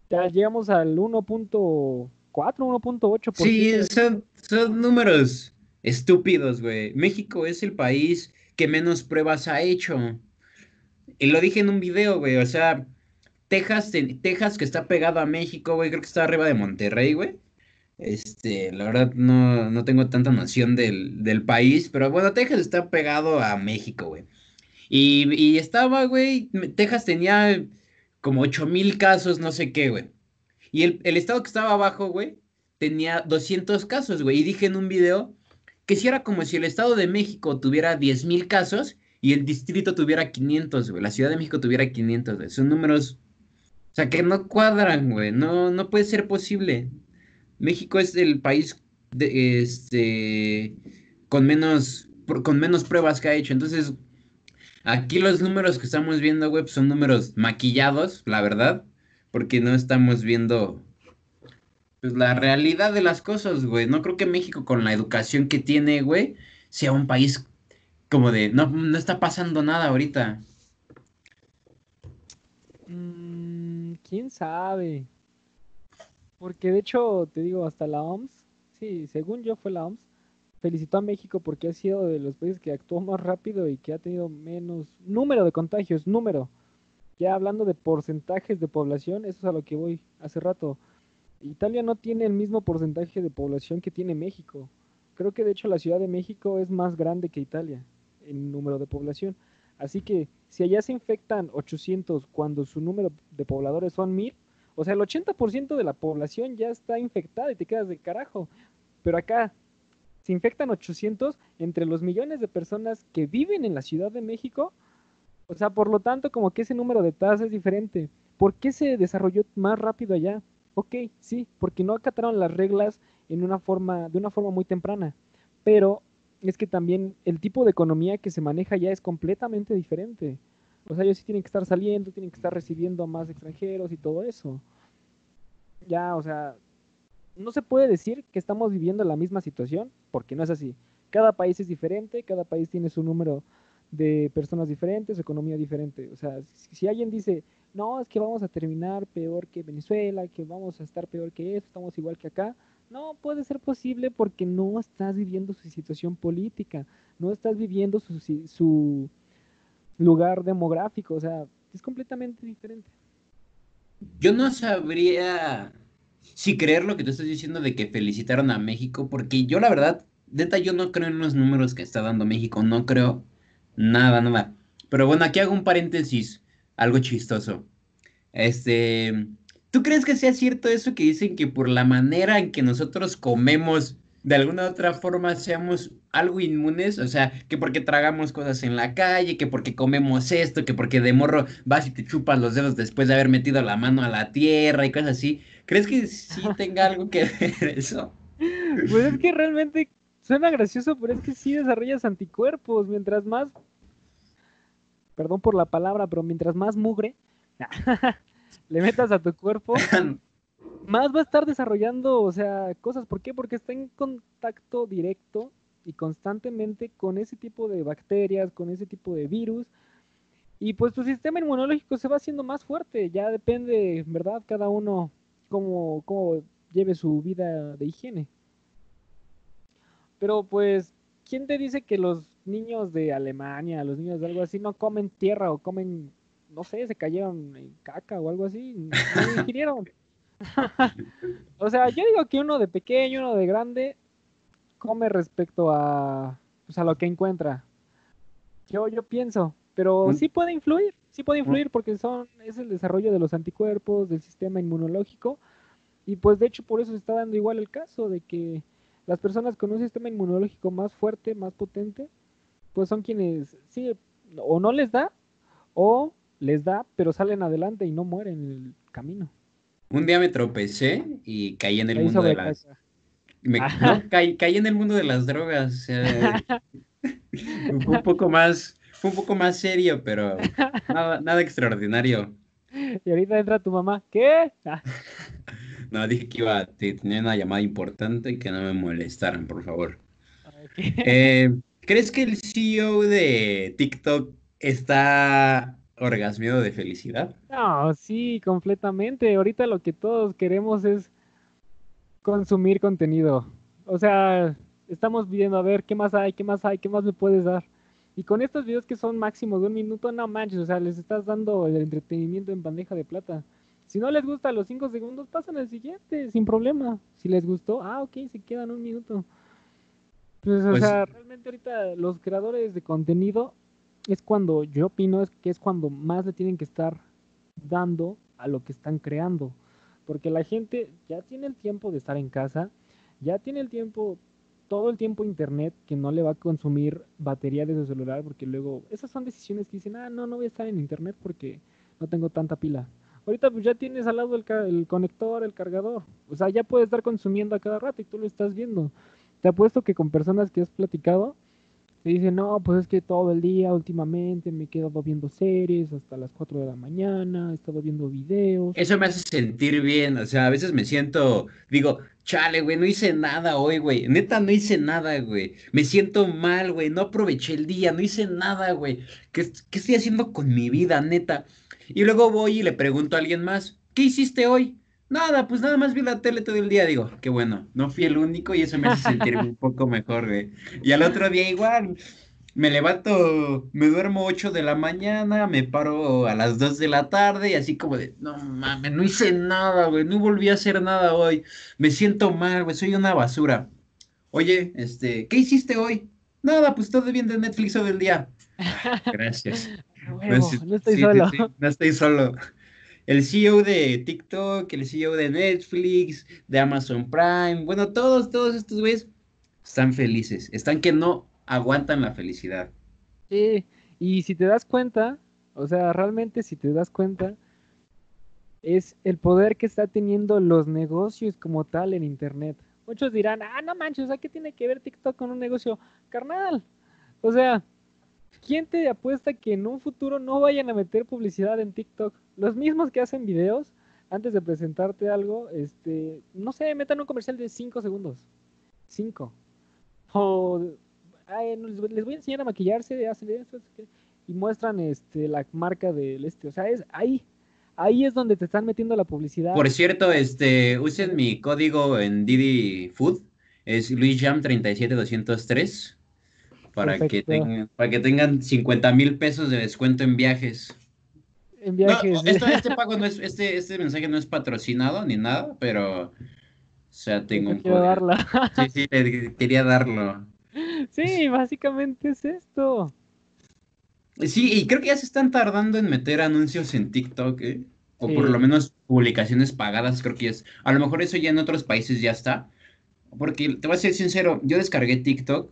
ya llegamos al 1.4, 1.8%. Sí, son, son números estúpidos, güey. México es el país que menos pruebas ha hecho. Y lo dije en un video, güey, o sea, Texas, Texas que está pegado a México, güey, creo que está arriba de Monterrey, güey. Este, la verdad no, no tengo tanta noción del, del, país, pero bueno, Texas está pegado a México, güey. Y, estaba, güey, Texas tenía como 8 mil casos, no sé qué, güey. Y el, el estado que estaba abajo, güey, tenía 200 casos, güey. Y dije en un video que si era como si el Estado de México tuviera 10.000 casos y el distrito tuviera 500, güey. La Ciudad de México tuviera 500, güey. Son números, o sea, que no cuadran, güey. No, no puede ser posible. México es el país de, este, con menos, con menos pruebas que ha hecho. Entonces, aquí los números que estamos viendo, güey, son números maquillados, la verdad, porque no estamos viendo pues, la realidad de las cosas, güey. No creo que México con la educación que tiene, güey, sea un país como de, no, no está pasando nada ahorita. Mm, ¿Quién sabe? Porque de hecho, te digo, hasta la OMS, sí, según yo fue la OMS, felicitó a México porque ha sido de los países que actuó más rápido y que ha tenido menos número de contagios, número. Ya hablando de porcentajes de población, eso es a lo que voy hace rato. Italia no tiene el mismo porcentaje de población que tiene México. Creo que de hecho la Ciudad de México es más grande que Italia en número de población. Así que si allá se infectan 800 cuando su número de pobladores son 1000, o sea, el 80% de la población ya está infectada y te quedas de carajo. Pero acá se infectan 800 entre los millones de personas que viven en la Ciudad de México. O sea, por lo tanto, como que ese número de tasas es diferente. ¿Por qué se desarrolló más rápido allá? Ok, sí, porque no acataron las reglas en una forma, de una forma muy temprana. Pero es que también el tipo de economía que se maneja ya es completamente diferente. O sea, ellos sí tienen que estar saliendo, tienen que estar recibiendo a más extranjeros y todo eso. Ya, o sea, no se puede decir que estamos viviendo la misma situación, porque no es así. Cada país es diferente, cada país tiene su número de personas diferentes, su economía diferente. O sea, si, alguien dice, no, es que vamos a terminar peor que Venezuela, que vamos a estar peor que esto, estamos igual que acá, no puede ser posible porque no estás viviendo su situación política, no estás viviendo su, su lugar demográfico, o sea, es completamente diferente. Yo no sabría si creer lo que tú estás diciendo de que felicitaron a México, porque yo la verdad, neta, yo no creo en los números que está dando México, no creo nada, nada. Pero bueno, aquí hago un paréntesis, algo chistoso. Este, ¿tú crees que sea cierto eso que dicen que por la manera en que nosotros comemos de alguna otra forma seamos algo inmunes, o sea, que porque tragamos cosas en la calle, que porque comemos esto, que porque de morro vas y te chupas los dedos después de haber metido la mano a la tierra y cosas así. ¿Crees que sí tenga algo que ver eso? Pues es que realmente suena gracioso, pero es que sí desarrollas anticuerpos, mientras más, perdón por la palabra, pero mientras más mugre le metas a tu cuerpo, más va a estar desarrollando, o sea, cosas. ¿Por qué? Porque está en contacto directo y constantemente con ese tipo de bacterias, con ese tipo de virus. Y pues tu sistema inmunológico se va haciendo más fuerte. Ya depende, ¿verdad? Cada uno cómo, cómo lleve su vida de higiene. Pero pues, ¿quién te dice que los niños de Alemania, los niños de algo así, no comen tierra o comen, no sé, se cayeron en caca o algo así? No ingirieron. o sea, yo digo que uno de pequeño, uno de grande, come respecto a, pues, a lo que encuentra. Yo, yo pienso, pero mm. sí puede influir, sí puede mm. influir porque son, es el desarrollo de los anticuerpos, del sistema inmunológico, y pues de hecho por eso se está dando igual el caso de que las personas con un sistema inmunológico más fuerte, más potente, pues son quienes, sí, o no les da, o les da, pero salen adelante y no mueren en el camino. Un día me tropecé y caí en el mundo de las... caí, en el mundo de las drogas. un poco más, un poco más serio, pero nada, nada extraordinario. Y ahorita entra tu mamá, ¿qué? no, dije que iba a tener una llamada importante y que no me molestaran, por favor. Eh, ¿Crees que el CEO de TikTok está orgasmido de felicidad. No, sí, completamente. Ahorita lo que todos queremos es consumir contenido. O sea, estamos viendo a ver qué más hay, qué más hay, qué más me puedes dar. Y con estos videos que son máximos de un minuto, no manches, o sea, les estás dando el entretenimiento en bandeja de plata. Si no les gusta los cinco segundos, pasan al siguiente, sin problema. Si les gustó, ah, ok, se quedan un minuto. Pues, o pues sea, realmente ahorita los creadores de contenido es cuando, yo opino, es que es cuando más le tienen que estar dando a lo que están creando. Porque la gente ya tiene el tiempo de estar en casa, ya tiene el tiempo, todo el tiempo internet que no le va a consumir batería de su celular, porque luego, esas son decisiones que dicen, ah, no, no voy a estar en internet porque no tengo tanta pila. Ahorita pues ya tienes al lado el, el conector, el cargador. O sea, ya puedes estar consumiendo a cada rato y tú lo estás viendo. Te apuesto que con personas que has platicado, te dice, no, pues es que todo el día últimamente me he quedado viendo series hasta las 4 de la mañana, he estado viendo videos. Eso me hace sentir bien, o sea, a veces me siento, digo, chale, güey, no hice nada hoy, güey, neta no hice nada, güey, me siento mal, güey, no aproveché el día, no hice nada, güey, ¿Qué, ¿qué estoy haciendo con mi vida, neta? Y luego voy y le pregunto a alguien más, ¿qué hiciste hoy? Nada, pues nada más vi la tele todo el día. Digo, qué bueno, no fui el único y eso me hace sentir un poco mejor, güey. Y al otro día igual, me levanto, me duermo 8 de la mañana, me paro a las 2 de la tarde y así como de, no mames, no hice nada, güey, no volví a hacer nada hoy. Me siento mal, güey, soy una basura. Oye, este, ¿qué hiciste hoy? Nada, pues todo bien de Netflix todo el día. gracias. no, estoy solo. no estoy solo el CEO de TikTok, el CEO de Netflix, de Amazon Prime, bueno, todos, todos estos güeyes están felices, están que no aguantan la felicidad. Sí, y si te das cuenta, o sea, realmente si te das cuenta, es el poder que está teniendo los negocios como tal en Internet. Muchos dirán, ah, no manches, sea, ¿qué tiene que ver TikTok con un negocio? Carnal, o sea, ¿quién te apuesta que en un futuro no vayan a meter publicidad en TikTok? Los mismos que hacen videos, antes de presentarte algo, este, no sé, metan un comercial de 5 segundos. 5. O les voy a enseñar a maquillarse, hacen eso, y muestran este la marca del este, o sea, es ahí. Ahí es donde te están metiendo la publicidad. Por cierto, este, usen mi código en Didi Food, es LuisJam37203 para que tengan para que tengan 50 mil pesos de descuento en viajes. En viajes. este pago no es, este, este mensaje no es patrocinado ni nada, pero o sea, tengo un. Sí, sí, quería darlo. Sí, básicamente es esto. Sí, y creo que ya se están tardando en meter anuncios en TikTok, ¿eh? O por lo menos publicaciones pagadas, creo que es. A lo mejor eso ya en otros países ya está. Porque te voy a ser sincero, yo descargué TikTok,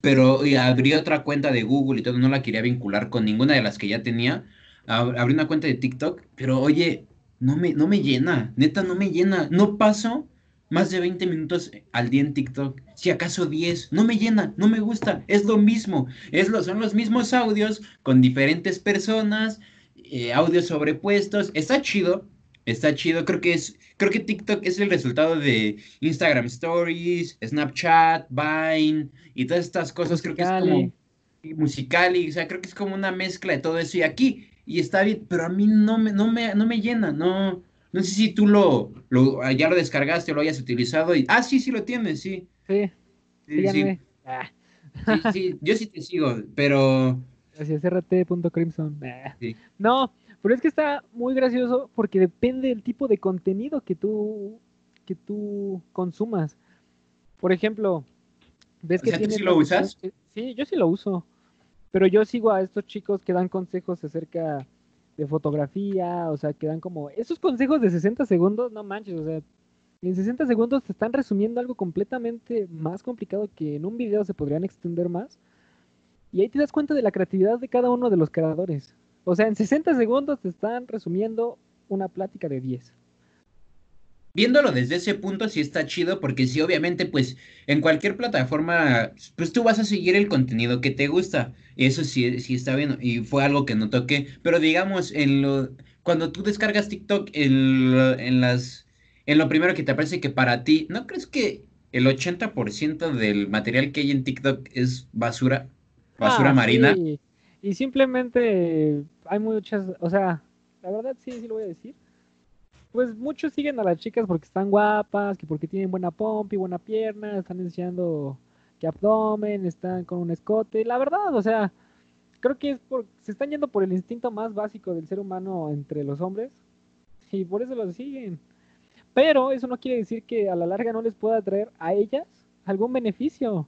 pero abrí otra cuenta de Google y todo, no la quería vincular con ninguna de las que ya tenía. Abrí una cuenta de TikTok, pero oye, no me, no me llena, neta no me llena. No paso más de 20 minutos al día en TikTok, si acaso 10, no me llena, no me gusta, es lo mismo, es lo, son los mismos audios con diferentes personas, eh, audios sobrepuestos, está chido, está chido, creo que es, creo que TikTok es el resultado de Instagram Stories, Snapchat, Vine y todas estas cosas, creo que es como musical y, o sea, creo que es como una mezcla de todo eso. Y aquí, y está bien, pero a mí no me, no me, no me llena, no, no sé si tú lo, lo, ya lo descargaste o lo hayas utilizado. Y, ah, sí, sí lo tienes, sí. Sí. Sí, sí. Ah. sí, yo sí te sigo, pero... Es, rt.crimson. Ah. No, pero es que está muy gracioso porque depende del tipo de contenido que tú, que tú consumas. Por ejemplo, ves que... ¿tú sí lo usas? Sí, yo sí lo uso. Pero yo sigo a estos chicos que dan consejos acerca de fotografía, o sea, que dan como esos consejos de 60 segundos, no manches, o sea, en 60 segundos te están resumiendo algo completamente más complicado que en un video se podrían extender más. Y ahí te das cuenta de la creatividad de cada uno de los creadores. O sea, en 60 segundos te están resumiendo una plática de 10 viéndolo desde ese punto sí está chido porque sí obviamente pues en cualquier plataforma pues tú vas a seguir el contenido que te gusta. Eso sí, sí está bien y fue algo que no toqué. Pero digamos en lo cuando tú descargas TikTok en, en las en lo primero que te aparece que para ti ¿no crees que el 80% del material que hay en TikTok es basura basura ah, marina. Y simplemente hay muchas o sea la verdad sí sí lo voy a decir pues muchos siguen a las chicas porque están guapas, que porque tienen buena pompa y buena pierna, están enseñando que abdomen, están con un escote. La verdad, o sea, creo que es por, se están yendo por el instinto más básico del ser humano entre los hombres y por eso lo siguen. Pero eso no quiere decir que a la larga no les pueda traer a ellas algún beneficio,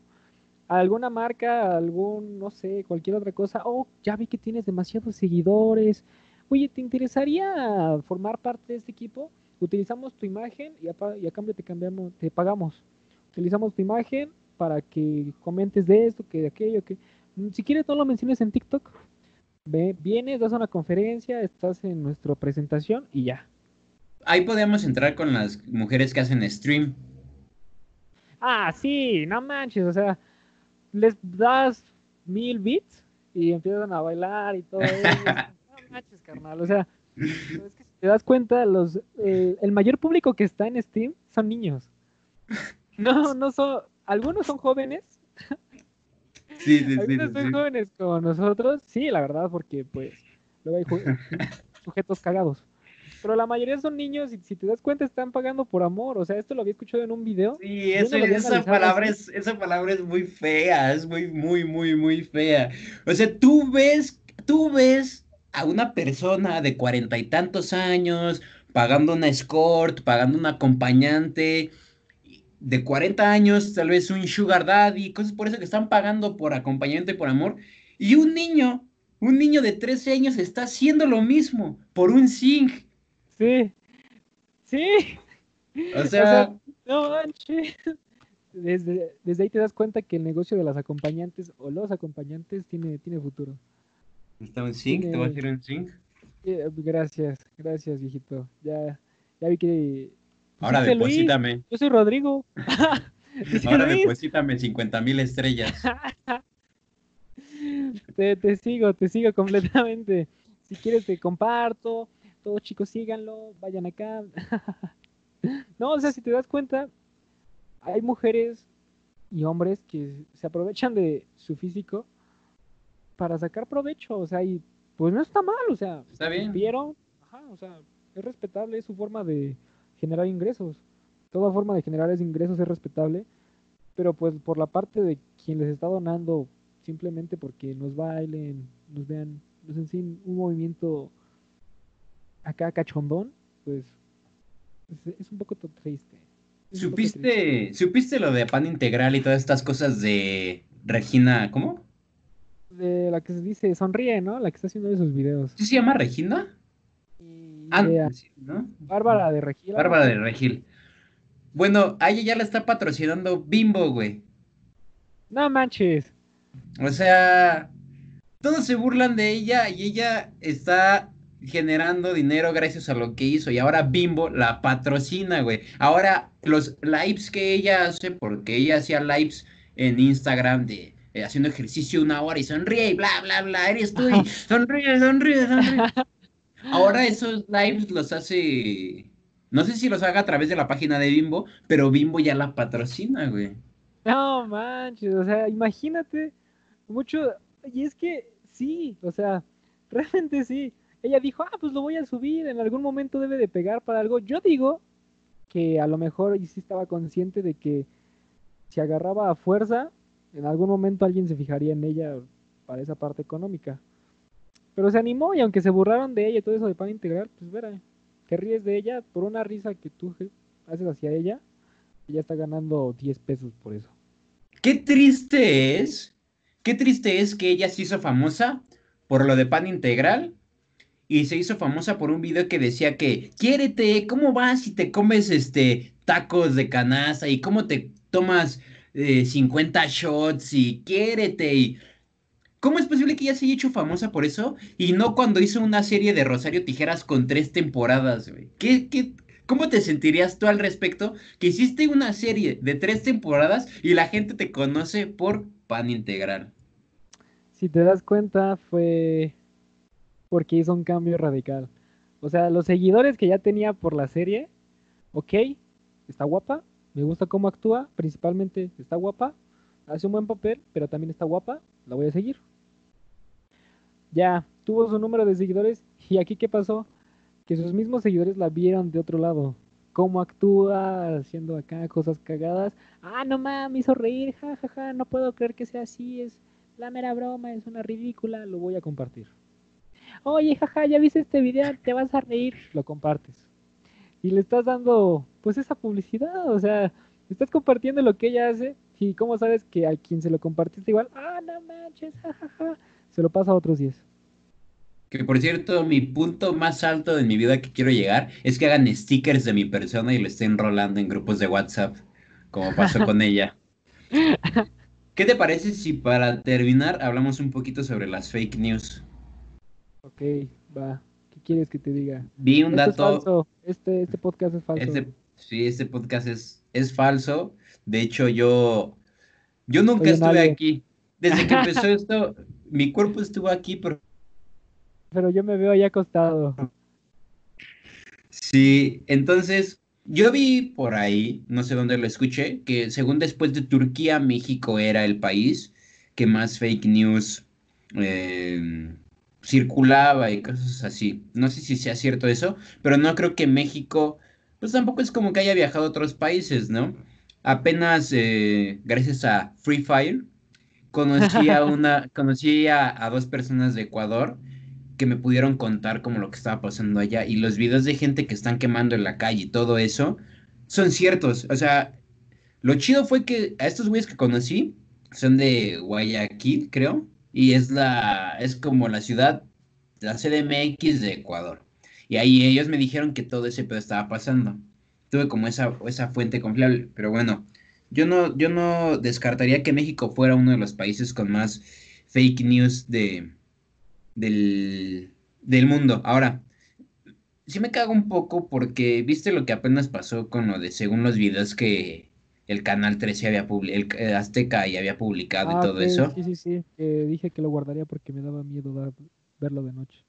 alguna marca, algún, no sé, cualquier otra cosa. Oh, ya vi que tienes demasiados seguidores, oye, ¿te interesaría formar parte de este equipo? Utilizamos tu imagen y a, cambio te cambiamos, te pagamos. Utilizamos tu imagen para que comentes de esto, que de aquello, que mm, si quieres no lo menciones en TikTok. Ve, vienes, das una conferencia, estás en nuestra presentación y ya. Ahí podemos entrar con las mujeres que hacen stream. Ah, sí, no manches, o sea, les das mil bits y empiezan a bailar y todo eso. Carnal. O sea, es que si te das cuenta, los, eh, el mayor público que está en Steam son niños. No, no son. Algunos son jóvenes. Sí, sí, algunos son jóvenes como nosotros. Sí, la verdad, porque pues luego hay sujetos cagados. Pero la mayoría son niños y si te das cuenta están pagando por amor. O sea, esto lo había escuchado en un video. Sí, esa, palabra es, esa palabra es muy fea, es muy, muy, muy, muy fea. O sea, tú ves, tú ves a una persona de cuarenta y tantos años, pagando una escort, pagando un acompañante de 40 años, tal vez un sugar daddy, cosas por eso que están pagando por acompañante, por amor, y un niño, un niño de 13 años está haciendo lo mismo por un sing. Sí, sí. O sea, no manches. desde, desde ahí te das cuenta que el negocio de las acompañantes o los acompañantes tiene, tiene futuro. ¿Está un zinc? ¿Te voy a hacer un zinc? Gracias, gracias, viejito. Ya, ya vi que. Ahora Dice Luis, deposítame. Yo soy Rodrigo. Ahora Luis, deposítame 50 mil estrellas. te, te sigo, te sigo completamente. Si quieres te comparto, todos chicos síganlo, vayan acá. no, o sea, si te das cuenta, hay mujeres y hombres que se aprovechan de su físico para sacar provecho, o sea, y pues no está mal, o sea, Está bien. vieron, ajá, o sea, es respetable, es su forma de generar ingresos. Toda forma de generar esos ingresos es respetable, pero pues por la parte de quien les está donando simplemente porque nos bailen, nos vean, nos enseñen un movimiento acá cachondón, pues es, es un poco triste. Es un poco triste. ¿Supiste, ¿Supiste lo de pan integral y todas estas cosas de Regina? ¿Cómo? De la que se dice sonríe, ¿no? La que está haciendo esos videos. ¿Sí se llama Regina? Y Ah, de sí, ¿no? Bárbara de Regila. Bárbara de Regil. Bueno, a ella ya la está patrocinando Bimbo, güey. No manches. O sea, todos se burlan de ella y ella está generando dinero gracias a lo que hizo y ahora Bimbo la patrocina, güey. Ahora los lives que ella hace, porque ella hacía lives en Instagram de eh, haciendo ejercicio una hora y sonríe y bla, bla, bla, eres tú y sonríe, sonríe, sonríe. Ahora esos lives los hace, no sé si los haga a través de la página de Bimbo, pero Bimbo ya la patrocina, güey. No manches, o sea, imagínate mucho, y es que sí, o sea, realmente sí. Ella dijo, ah, pues lo voy a subir, en algún momento debe de pegar para algo. Yo digo que a lo mejor y sí estaba consciente de que si agarraba a fuerza, en algún momento alguien se fijaría en ella para esa parte económica. Pero se animó y aunque se burlaron de ella y todo eso de pan integral, pues verá, te ríes de ella por una risa que tú haces hacia ella, ella está ganando 10 pesos por eso. Qué triste es, qué triste es que ella se hizo famosa por lo de pan integral y se hizo famosa por un video que decía que quiérete, ¿cómo vas si te comes este tacos de canasta y cómo te tomas eh, 50 shots y quiérete y ¿Cómo es posible que ella se haya hecho famosa por eso y no cuando hizo una serie de Rosario Tijeras con tres temporadas? ¿Qué, qué, ¿Cómo te sentirías tú al respecto que hiciste una serie de tres temporadas y la gente te conoce por pan integral? Si te das cuenta, fue porque hizo un cambio radical. O sea, los seguidores que ya tenía por la serie, ok, está guapa, me gusta cómo actúa, principalmente está guapa, hace un buen papel, pero también está guapa, la voy a seguir. Ya, tuvo su número de seguidores y aquí qué pasó? Que sus mismos seguidores la vieron de otro lado. Cómo actúa, haciendo acá cosas cagadas. Ah, no mames, me hizo reír, jajaja, ja, ja, no puedo creer que sea así, es la mera broma, es una ridícula, lo voy a compartir. Oye, jaja, ya viste este video, te vas a reír, lo compartes. Y le estás dando, pues, esa publicidad, o sea, estás compartiendo lo que ella hace. Y cómo sabes que a quien se lo compartiste igual, ah, no manches, jajaja, se lo pasa a otros 10. Que por cierto, mi punto más alto de mi vida que quiero llegar es que hagan stickers de mi persona y lo estén rolando en grupos de WhatsApp, como pasó con ella. ¿Qué te parece si para terminar hablamos un poquito sobre las fake news? Ok, va. ¿Qué quieres que te diga? Vi un Esto es dato. falso. Este, este podcast es falso. Este, sí, este podcast es, es falso. De hecho, yo, yo nunca Oye, estuve nadie. aquí. Desde que empezó esto, mi cuerpo estuvo aquí, pero Pero yo me veo ahí acostado. sí. Entonces, yo vi por ahí, no sé dónde lo escuché, que según después de Turquía, México era el país que más fake news eh, circulaba y cosas así. No sé si sea cierto eso, pero no creo que México, pues tampoco es como que haya viajado a otros países, ¿no? Apenas eh, gracias a Free Fire conocí a una, conocí a, a dos personas de Ecuador que me pudieron contar como lo que estaba pasando allá y los videos de gente que están quemando en la calle y todo eso son ciertos. O sea, lo chido fue que a estos güeyes que conocí son de Guayaquil, creo, y es la, es como la ciudad, la CDMX de Ecuador. Y ahí ellos me dijeron que todo ese pedo estaba pasando. Tuve como esa, esa fuente confiable, pero bueno, yo no, yo no descartaría que México fuera uno de los países con más fake news de, del, del mundo. Ahora, sí me cago un poco porque viste lo que apenas pasó con lo de según los videos que el canal 13 había publicado, el Azteca y había publicado y Ah, todo eso. Sí, sí, sí. dije que lo guardaría porque me daba miedo dar- verlo de noche.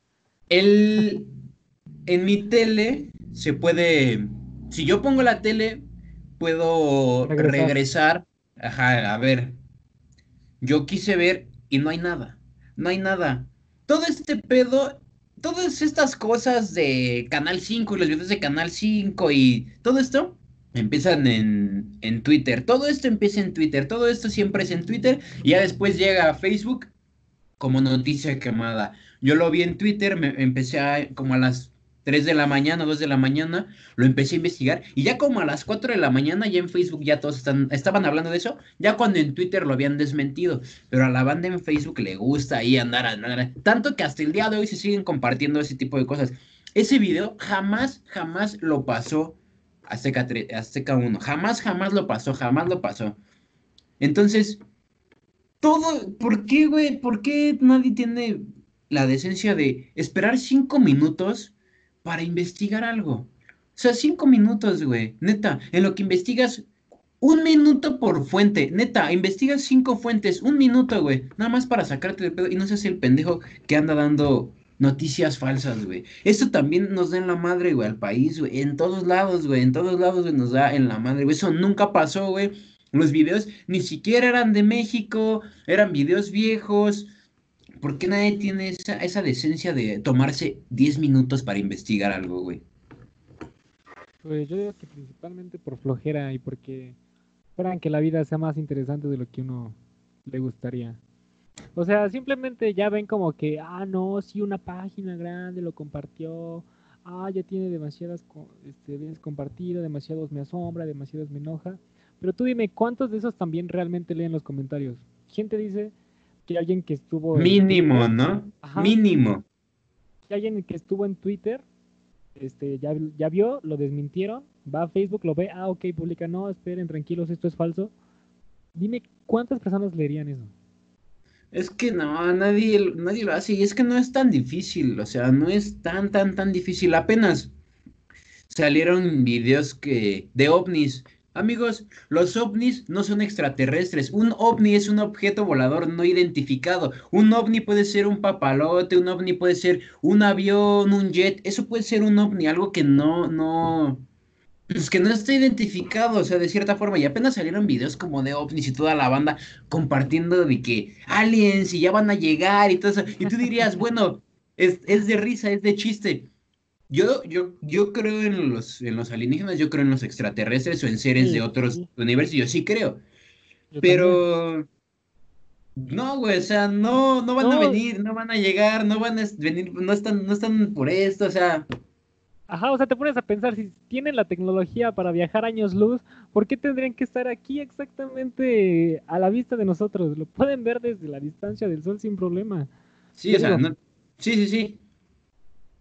El, en mi tele se puede, si yo pongo la tele, puedo Regresar. regresar. Ajá, a ver, yo quise ver y no hay nada, no hay nada. Todo este pedo, todas estas cosas de Canal 5 y los videos de Canal 5 y todo esto empiezan en, en Twitter. Todo esto empieza en Twitter, todo esto siempre es en Twitter y ya después llega a Facebook como noticia quemada. Yo lo vi en Twitter, me empecé a, como a las 3 de la mañana, 2 de la mañana, lo empecé a investigar y ya como a las 4 de la mañana ya en Facebook ya todos están, estaban hablando de eso, ya cuando en Twitter lo habían desmentido, pero a la banda en Facebook le gusta ahí andar, andar, tanto que hasta el día de hoy se siguen compartiendo ese tipo de cosas. Ese video jamás, jamás lo pasó Azteca, 3 Azteca 1, jamás, jamás lo pasó, jamás lo pasó. Entonces, todo, ¿por qué, güey? ¿Por qué nadie tiene la decencia de esperar cinco minutos para investigar algo? O sea, cinco minutos, güey. Neta, en lo que investigas un minuto por fuente. Neta, investigas cinco fuentes, un minuto, güey. Nada más para sacarte de pedo y no seas el pendejo que anda dando noticias falsas, güey. Esto también nos da en la madre, güey, al país, güey. En todos lados, güey. En todos lados, nos da en la madre, güey. Eso nunca pasó, güey. Los videos ni siquiera eran de México, eran videos viejos. ¿Por qué nadie tiene esa, esa decencia de tomarse 10 minutos para investigar algo, güey? Pues yo digo que principalmente por flojera y porque esperan que la vida sea más interesante de lo que uno le gustaría. O sea, simplemente ya ven como que, ah, no, sí, una página grande lo compartió, ah, ya tiene demasiadas este, veces compartido, demasiados me asombra, demasiados me enoja. Pero tú dime, ¿cuántos de esos también realmente leen los comentarios? ¿Quién te dice que alguien que estuvo Mínimo, ¿no? Ajá. Mínimo. que alguien que estuvo en Twitter, este, ya, ya vio, lo desmintieron, va a Facebook, lo ve, ah, ok, publica, no, esperen, tranquilos, esto es falso. Dime, ¿cuántas personas leerían eso? Es que no, nadie, nadie lo hace y es que no es tan difícil, o sea, no es tan, tan, tan difícil. Apenas salieron videos que de ovnis. Amigos, los ovnis no son extraterrestres. Un ovni es un objeto volador no identificado. Un ovni puede ser un papalote, un ovni puede ser un avión, un jet. Eso puede ser un ovni, algo que no, no, pues que no está identificado, o sea, de cierta forma. Y apenas salieron videos como de ovnis y toda la banda compartiendo de que aliens y ya van a llegar y todo eso. Y tú dirías, bueno, es, es de risa, es de chiste. Yo, yo, yo creo en los, en los alienígenas, yo creo en los extraterrestres o en seres Sí, de otros sí. universos, yo sí creo. Yo también. Pero no, güey, o sea, no, no van a venir, no van a llegar, no van a venir, no están, no están por esto, o sea, Ajá, o sea, te pones a pensar, si tienen la tecnología para viajar años luz, ¿por qué tendrían que estar aquí exactamente a la vista de nosotros? Lo pueden ver desde la distancia del sol sin problema. sí, o sea, no, sí, sí, sí.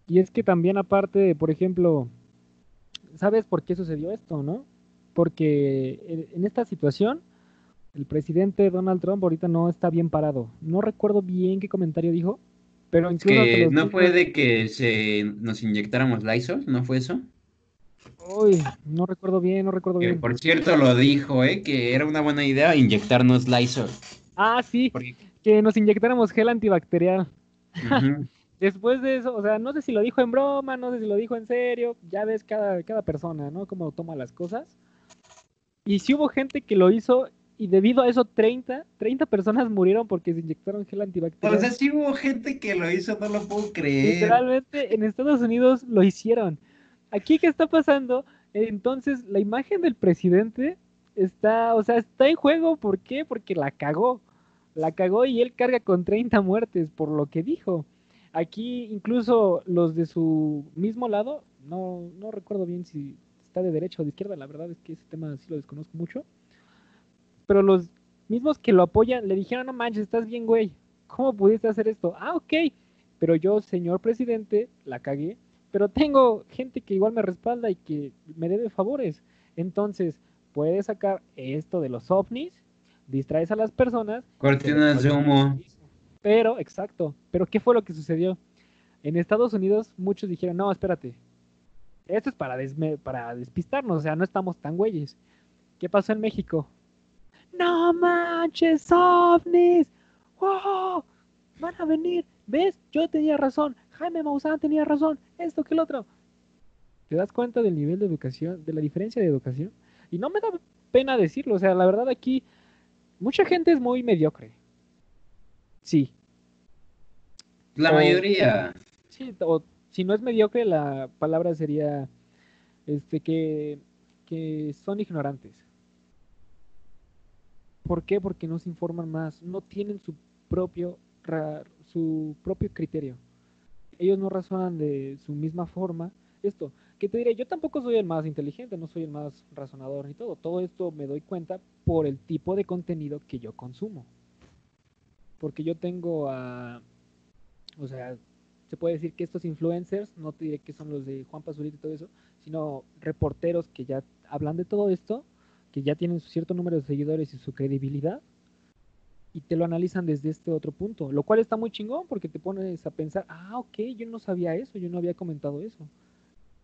Y es que también aparte, por ejemplo, ¿sabes por qué sucedió esto, no? Porque en esta situación, el presidente Donald Trump ahorita no está bien parado. No recuerdo bien qué comentario dijo, pero que no fue de que se nos inyectáramos Lysol, ¿no fue eso? Uy, no recuerdo bien, no recuerdo Que bien. por cierto lo dijo, ¿eh? Que era una buena idea inyectarnos Lysol. Ah, sí, Porque- que nos inyectáramos gel antibacterial. Después de eso, o sea, no sé si lo dijo en broma, no sé si lo dijo en serio, ya ves cada, cada persona, ¿no? Cómo toma las cosas. Y sí hubo gente que lo hizo y debido a eso 30, 30 personas murieron porque se inyectaron gel O antibacterial. sea, sí hubo gente que lo hizo, no lo puedo creer. Literalmente en Estados Unidos lo hicieron. Aquí, ¿qué está pasando? Entonces, la imagen del presidente está, o sea, está en juego. ¿Por qué? Porque la cagó. La cagó y él carga con 30 muertes por lo que dijo. Aquí, incluso los de su mismo lado, no, no recuerdo bien si está de derecha o de izquierda, la verdad es que ese tema sí lo desconozco mucho. Pero los mismos que lo apoyan le dijeron, no manches, estás bien, güey. ¿Cómo pudiste hacer esto? Ah, ok. Pero yo, señor presidente, la cagué. Pero tengo gente que igual me respalda y que me debe favores. Entonces, puedes sacar esto de los ovnis, distraes a las personas. Cortinas de humo. Pero, exacto, pero ¿qué fue lo que sucedió? En Estados Unidos muchos dijeron, no, espérate, esto es para, para despistarnos, o sea, no estamos tan güeyes. ¿Qué pasó en México? No manches, ovnis. ¡Wow! Van a venir. ¿Ves? Yo tenía razón. Jaime Maussan tenía razón. Esto que el otro. ¿Te das cuenta del nivel de educación, de la diferencia de educación? Y no me da pena decirlo. O sea, la verdad aquí, mucha gente es muy mediocre. Sí. La mayoría. Sí, o si no es mediocre, la palabra sería este que, que son ignorantes. ¿Por qué? Porque no se informan más, no tienen su propio, su propio criterio. Ellos no razonan de su misma forma. Esto, que te diré, yo tampoco soy el más inteligente, no soy el más razonador ni todo. Todo esto me doy cuenta por el tipo de contenido que yo consumo. Porque yo tengo a, o sea, se puede decir que estos influencers, no te diré que son los de Juan Pazurita y todo eso, sino reporteros que ya hablan de todo esto, que ya tienen cierto número de seguidores y su credibilidad, y te lo analizan desde este otro punto, lo cual está muy chingón porque te pones a pensar, ah, ok, yo no sabía eso, yo no había comentado eso.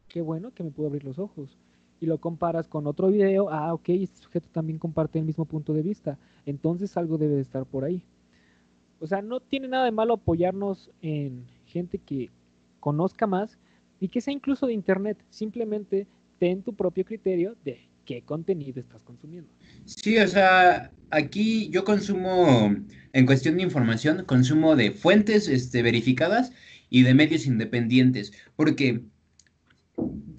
Qué bueno que me pudo abrir los ojos. Y lo comparas con otro video, ah, ok, este sujeto también comparte el mismo punto de vista, entonces algo debe de estar por ahí. O sea, no tiene nada de malo apoyarnos en, gente que conozca más y que sea incluso de internet. Simplemente ten tu propio criterio de qué contenido estás consumiendo. Sí, o sea, aquí yo consumo, en cuestión de información, consumo de fuentes este, verificadas y de medios independientes, porque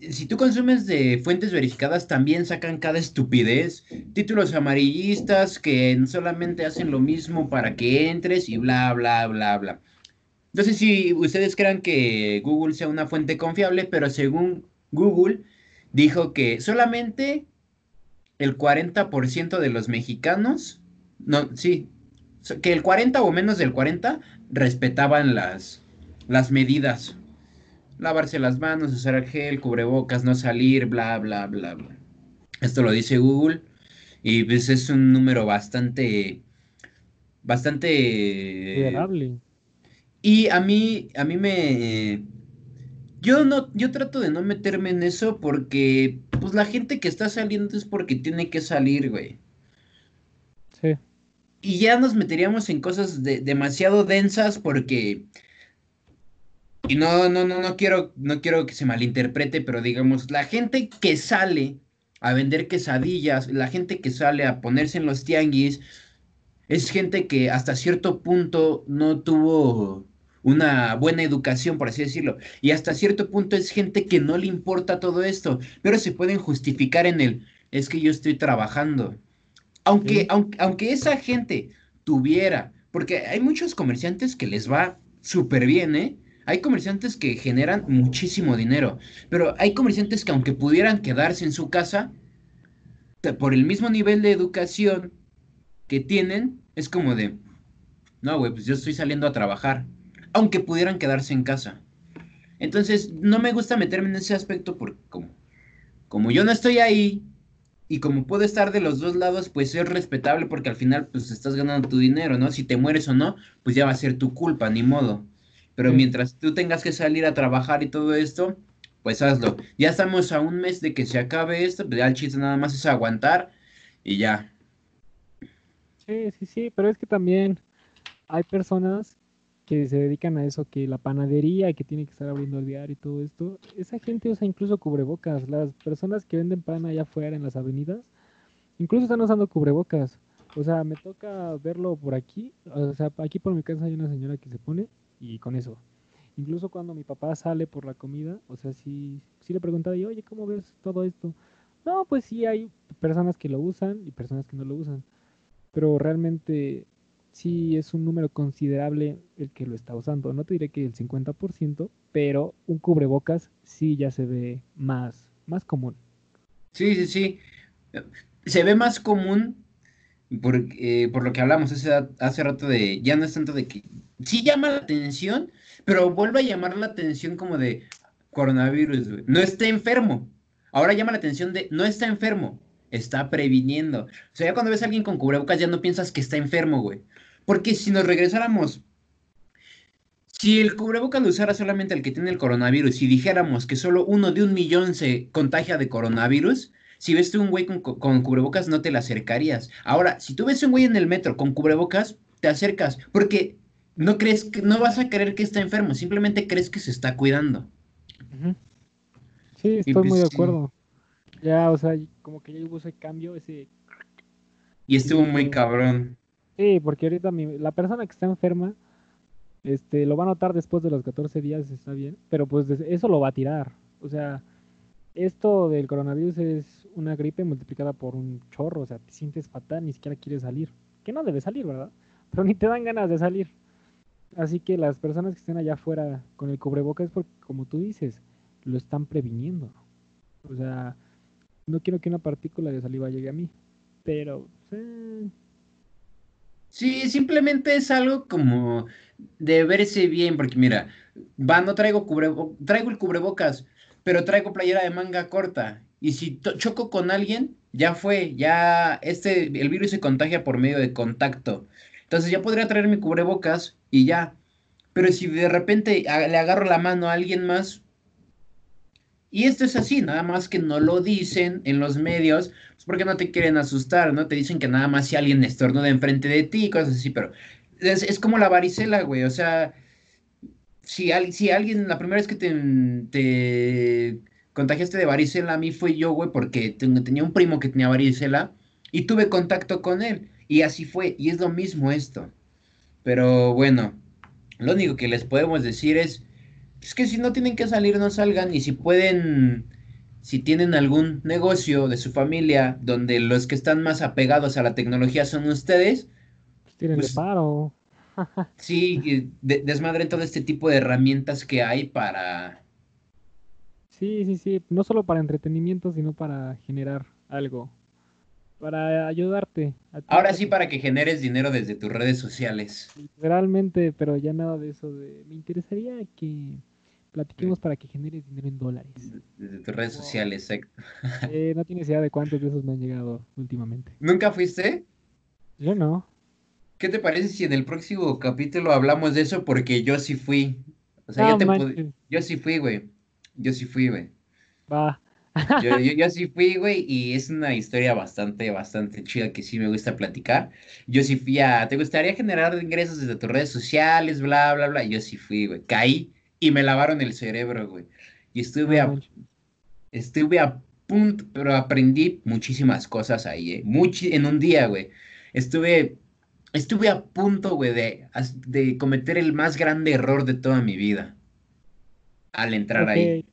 si tú consumes de fuentes verificadas, también sacan cada estupidez, títulos amarillistas que solamente hacen lo mismo para que entres y bla, bla, bla, bla. No sé si ustedes crean que Google sea una fuente confiable, pero según Google dijo que solamente el 40% de los mexicanos, no, sí, que el 40 o menos del 40 respetaban las, las medidas. Lavarse las manos, usar el gel, cubrebocas, no salir, bla, bla, bla, bla. Esto lo dice Google y pues es un número bastante, bastante... Y a mí, a mí me... Yo no, yo trato de no meterme en eso porque, pues la gente que está saliendo es porque tiene que salir, güey. Sí. Y ya nos meteríamos en cosas demasiado densas porque... Y no, no, no, no quiero, no quiero que se malinterprete, pero digamos, la gente que sale a vender quesadillas, la gente que sale a ponerse en los tianguis, es gente que hasta cierto punto no tuvo una buena educación, por así decirlo. Y hasta cierto punto es gente que no le importa todo esto, pero se pueden justificar en el, es que yo estoy trabajando. Aunque, aunque, aunque esa gente tuviera, porque hay muchos comerciantes que les va súper bien, ¿eh? Hay comerciantes que generan muchísimo dinero, pero hay comerciantes que aunque pudieran quedarse en su casa, por el mismo nivel de educación que tienen, es como de, no, güey, pues yo estoy saliendo a trabajar, aunque pudieran quedarse en casa. Entonces, no me gusta meterme en ese aspecto porque como, como yo no estoy ahí y como puedo estar de los dos lados, pues es respetable porque al final pues estás ganando tu dinero, ¿no? Si te mueres o no, pues ya va a ser tu culpa, ni modo. Pero mientras tú tengas que salir a trabajar y todo esto, pues hazlo. Ya estamos a un mes de que se acabe esto, pues ya el chiste nada más es aguantar y ya. Sí, sí, sí, pero es que también hay personas que se dedican a eso, que la panadería, que tiene que estar abriendo el diario y todo esto, esa gente usa incluso cubrebocas. Las personas que venden pan allá afuera en las avenidas, incluso están usando cubrebocas. O sea, me toca verlo por aquí. O sea, aquí por mi casa hay una señora que se pone y con eso. Incluso cuando mi papá sale por la comida, o sea, sí, sí le preguntaba yo, oye, ¿cómo ves todo esto? No, pues sí hay personas que lo usan y personas que no lo usan pero realmente sí es un número considerable el que lo está usando. No te diré que el 50%, pero un cubrebocas sí ya se ve más, más común. Sí, sí, sí. Se ve más común por, eh, por lo que hablamos hace, hace rato de, ya no es tanto de que sí llama la atención, pero vuelve a llamar la atención como de coronavirus, no está enfermo. Ahora llama la atención de no está enfermo, está previniendo. O sea, ya cuando ves a alguien con cubrebocas ya no piensas que está enfermo, güey. Porque si nos regresáramos, si el cubrebocas lo usara solamente el que tiene el coronavirus y dijéramos que solo uno de un millón se contagia de coronavirus, si ves tú un güey con, con, cubrebocas no te le acercarías. Ahora, si tú ves un güey en el metro con cubrebocas, te acercas porque no crees que no vas a creer que está enfermo, simplemente crees que se está cuidando. Sí, estoy muy de acuerdo. Ya, o sea, como que ya hubo ese cambio, ese... Y estuvo muy cabrón. Sí, porque ahorita mi, la persona que está enferma, este, lo va a notar después de los 14 días, está bien, pero pues eso lo va a tirar. O sea, esto del coronavirus es una gripe multiplicada por un chorro, o sea, te sientes fatal, ni siquiera quieres salir. Que no debe salir, ¿verdad? Pero ni te dan ganas de salir. Así que las personas que estén allá afuera con el cubrebocas es porque, como tú dices, lo están previniendo. O sea, no quiero que una partícula de saliva llegue a mí, pero... Eh. Sí, simplemente es algo como de verse bien, porque mira, va, no traigo cubrebo traigo el cubrebocas, pero traigo playera de manga corta. Y si choco con alguien, ya fue, ya este, el virus se contagia por medio de contacto. Entonces ya podría traer mi cubrebocas y ya. Pero si de repente le agarro la mano a alguien más, y esto es así, nada más que no lo dicen en los medios, pues porque no te quieren asustar, ¿no? Te dicen que nada más si alguien estornuda enfrente de ti, cosas así, pero es, como la varicela, güey, o sea, si, si alguien, la primera vez que te, te contagiaste de varicela, a mí fue yo, güey, porque tenía un primo que tenía varicela y tuve contacto con él, y así fue, y es lo mismo esto. Pero bueno, lo único que les podemos decir es es que si no tienen que salir, no salgan. Y si pueden, si tienen algún negocio de su familia donde los que están más apegados a la tecnología son ustedes, pues tienen pues, paro. sí, desmadren todo este tipo de herramientas que hay para. Sí, sí, sí. No solo para entretenimiento, sino para generar algo. Para ayudarte. Ahora sí, para que generes dinero desde tus redes sociales. Realmente, pero ya nada de eso. De... Me interesaría que platiquemos para que generes dinero en dólares. Desde tus redes sociales, exacto. Eh, no tienes idea de cuántos de esos me han llegado últimamente. ¿Nunca fuiste? Yo no. ¿Qué te parece si en el próximo capítulo hablamos de eso? Porque yo sí fui. O sea, yo, te yo sí fui, güey. Yo sí fui, güey. Va. Yo, yo, yo, sí fui, güey, y es una historia bastante, bastante chida que sí me gusta platicar. Yo sí fui a, ¿te gustaría generar ingresos desde tus redes sociales, bla, bla, bla? Yo sí fui, güey. Caí y me lavaron el cerebro, güey. Y estuve a, estuve a punto, pero aprendí muchísimas cosas ahí, ¿eh? en un día, güey. Estuve, estuve a punto, güey, de, de cometer el más grande error de toda mi vida al entrar ahí.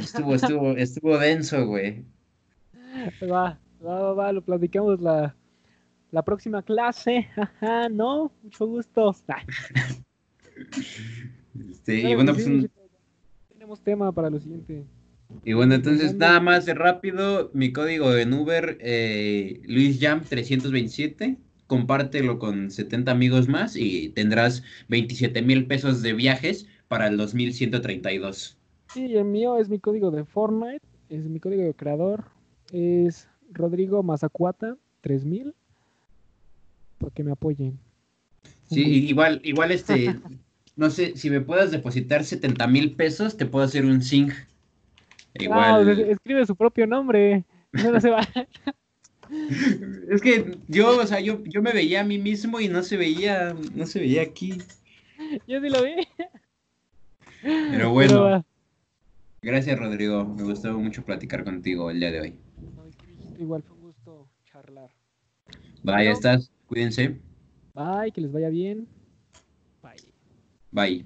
Estuvo, estuvo, estuvo denso, güey. Va, va, va, lo platicamos la, la próxima clase. Ajá, no, mucho gusto. Este, y bueno, pues tenemos tema para lo siguiente. Y bueno, entonces nada más de rápido, mi código en Uber, eh, LuisJam327, compártelo con 70 amigos más y tendrás 27 mil pesos de viajes para el 2132. Sí, el mío es mi código de Fortnite, es mi código de creador, es Rodrigo Mazacuata 3000, para que me apoyen. Sí, igual, igual este, no sé, si me puedas depositar 70 mil pesos, te puedo hacer un sing. Igual. escribe su propio nombre. No, se va. es que yo, o sea, yo, yo me veía a mí mismo y no se veía, no se veía aquí. Yo sí lo vi. Pero bueno. Gracias, Rodrigo. Me gustó mucho platicar contigo el día de hoy. Igual fue un gusto charlar. Bye, estás. Cuídense. Bye, que les vaya bien. Bye.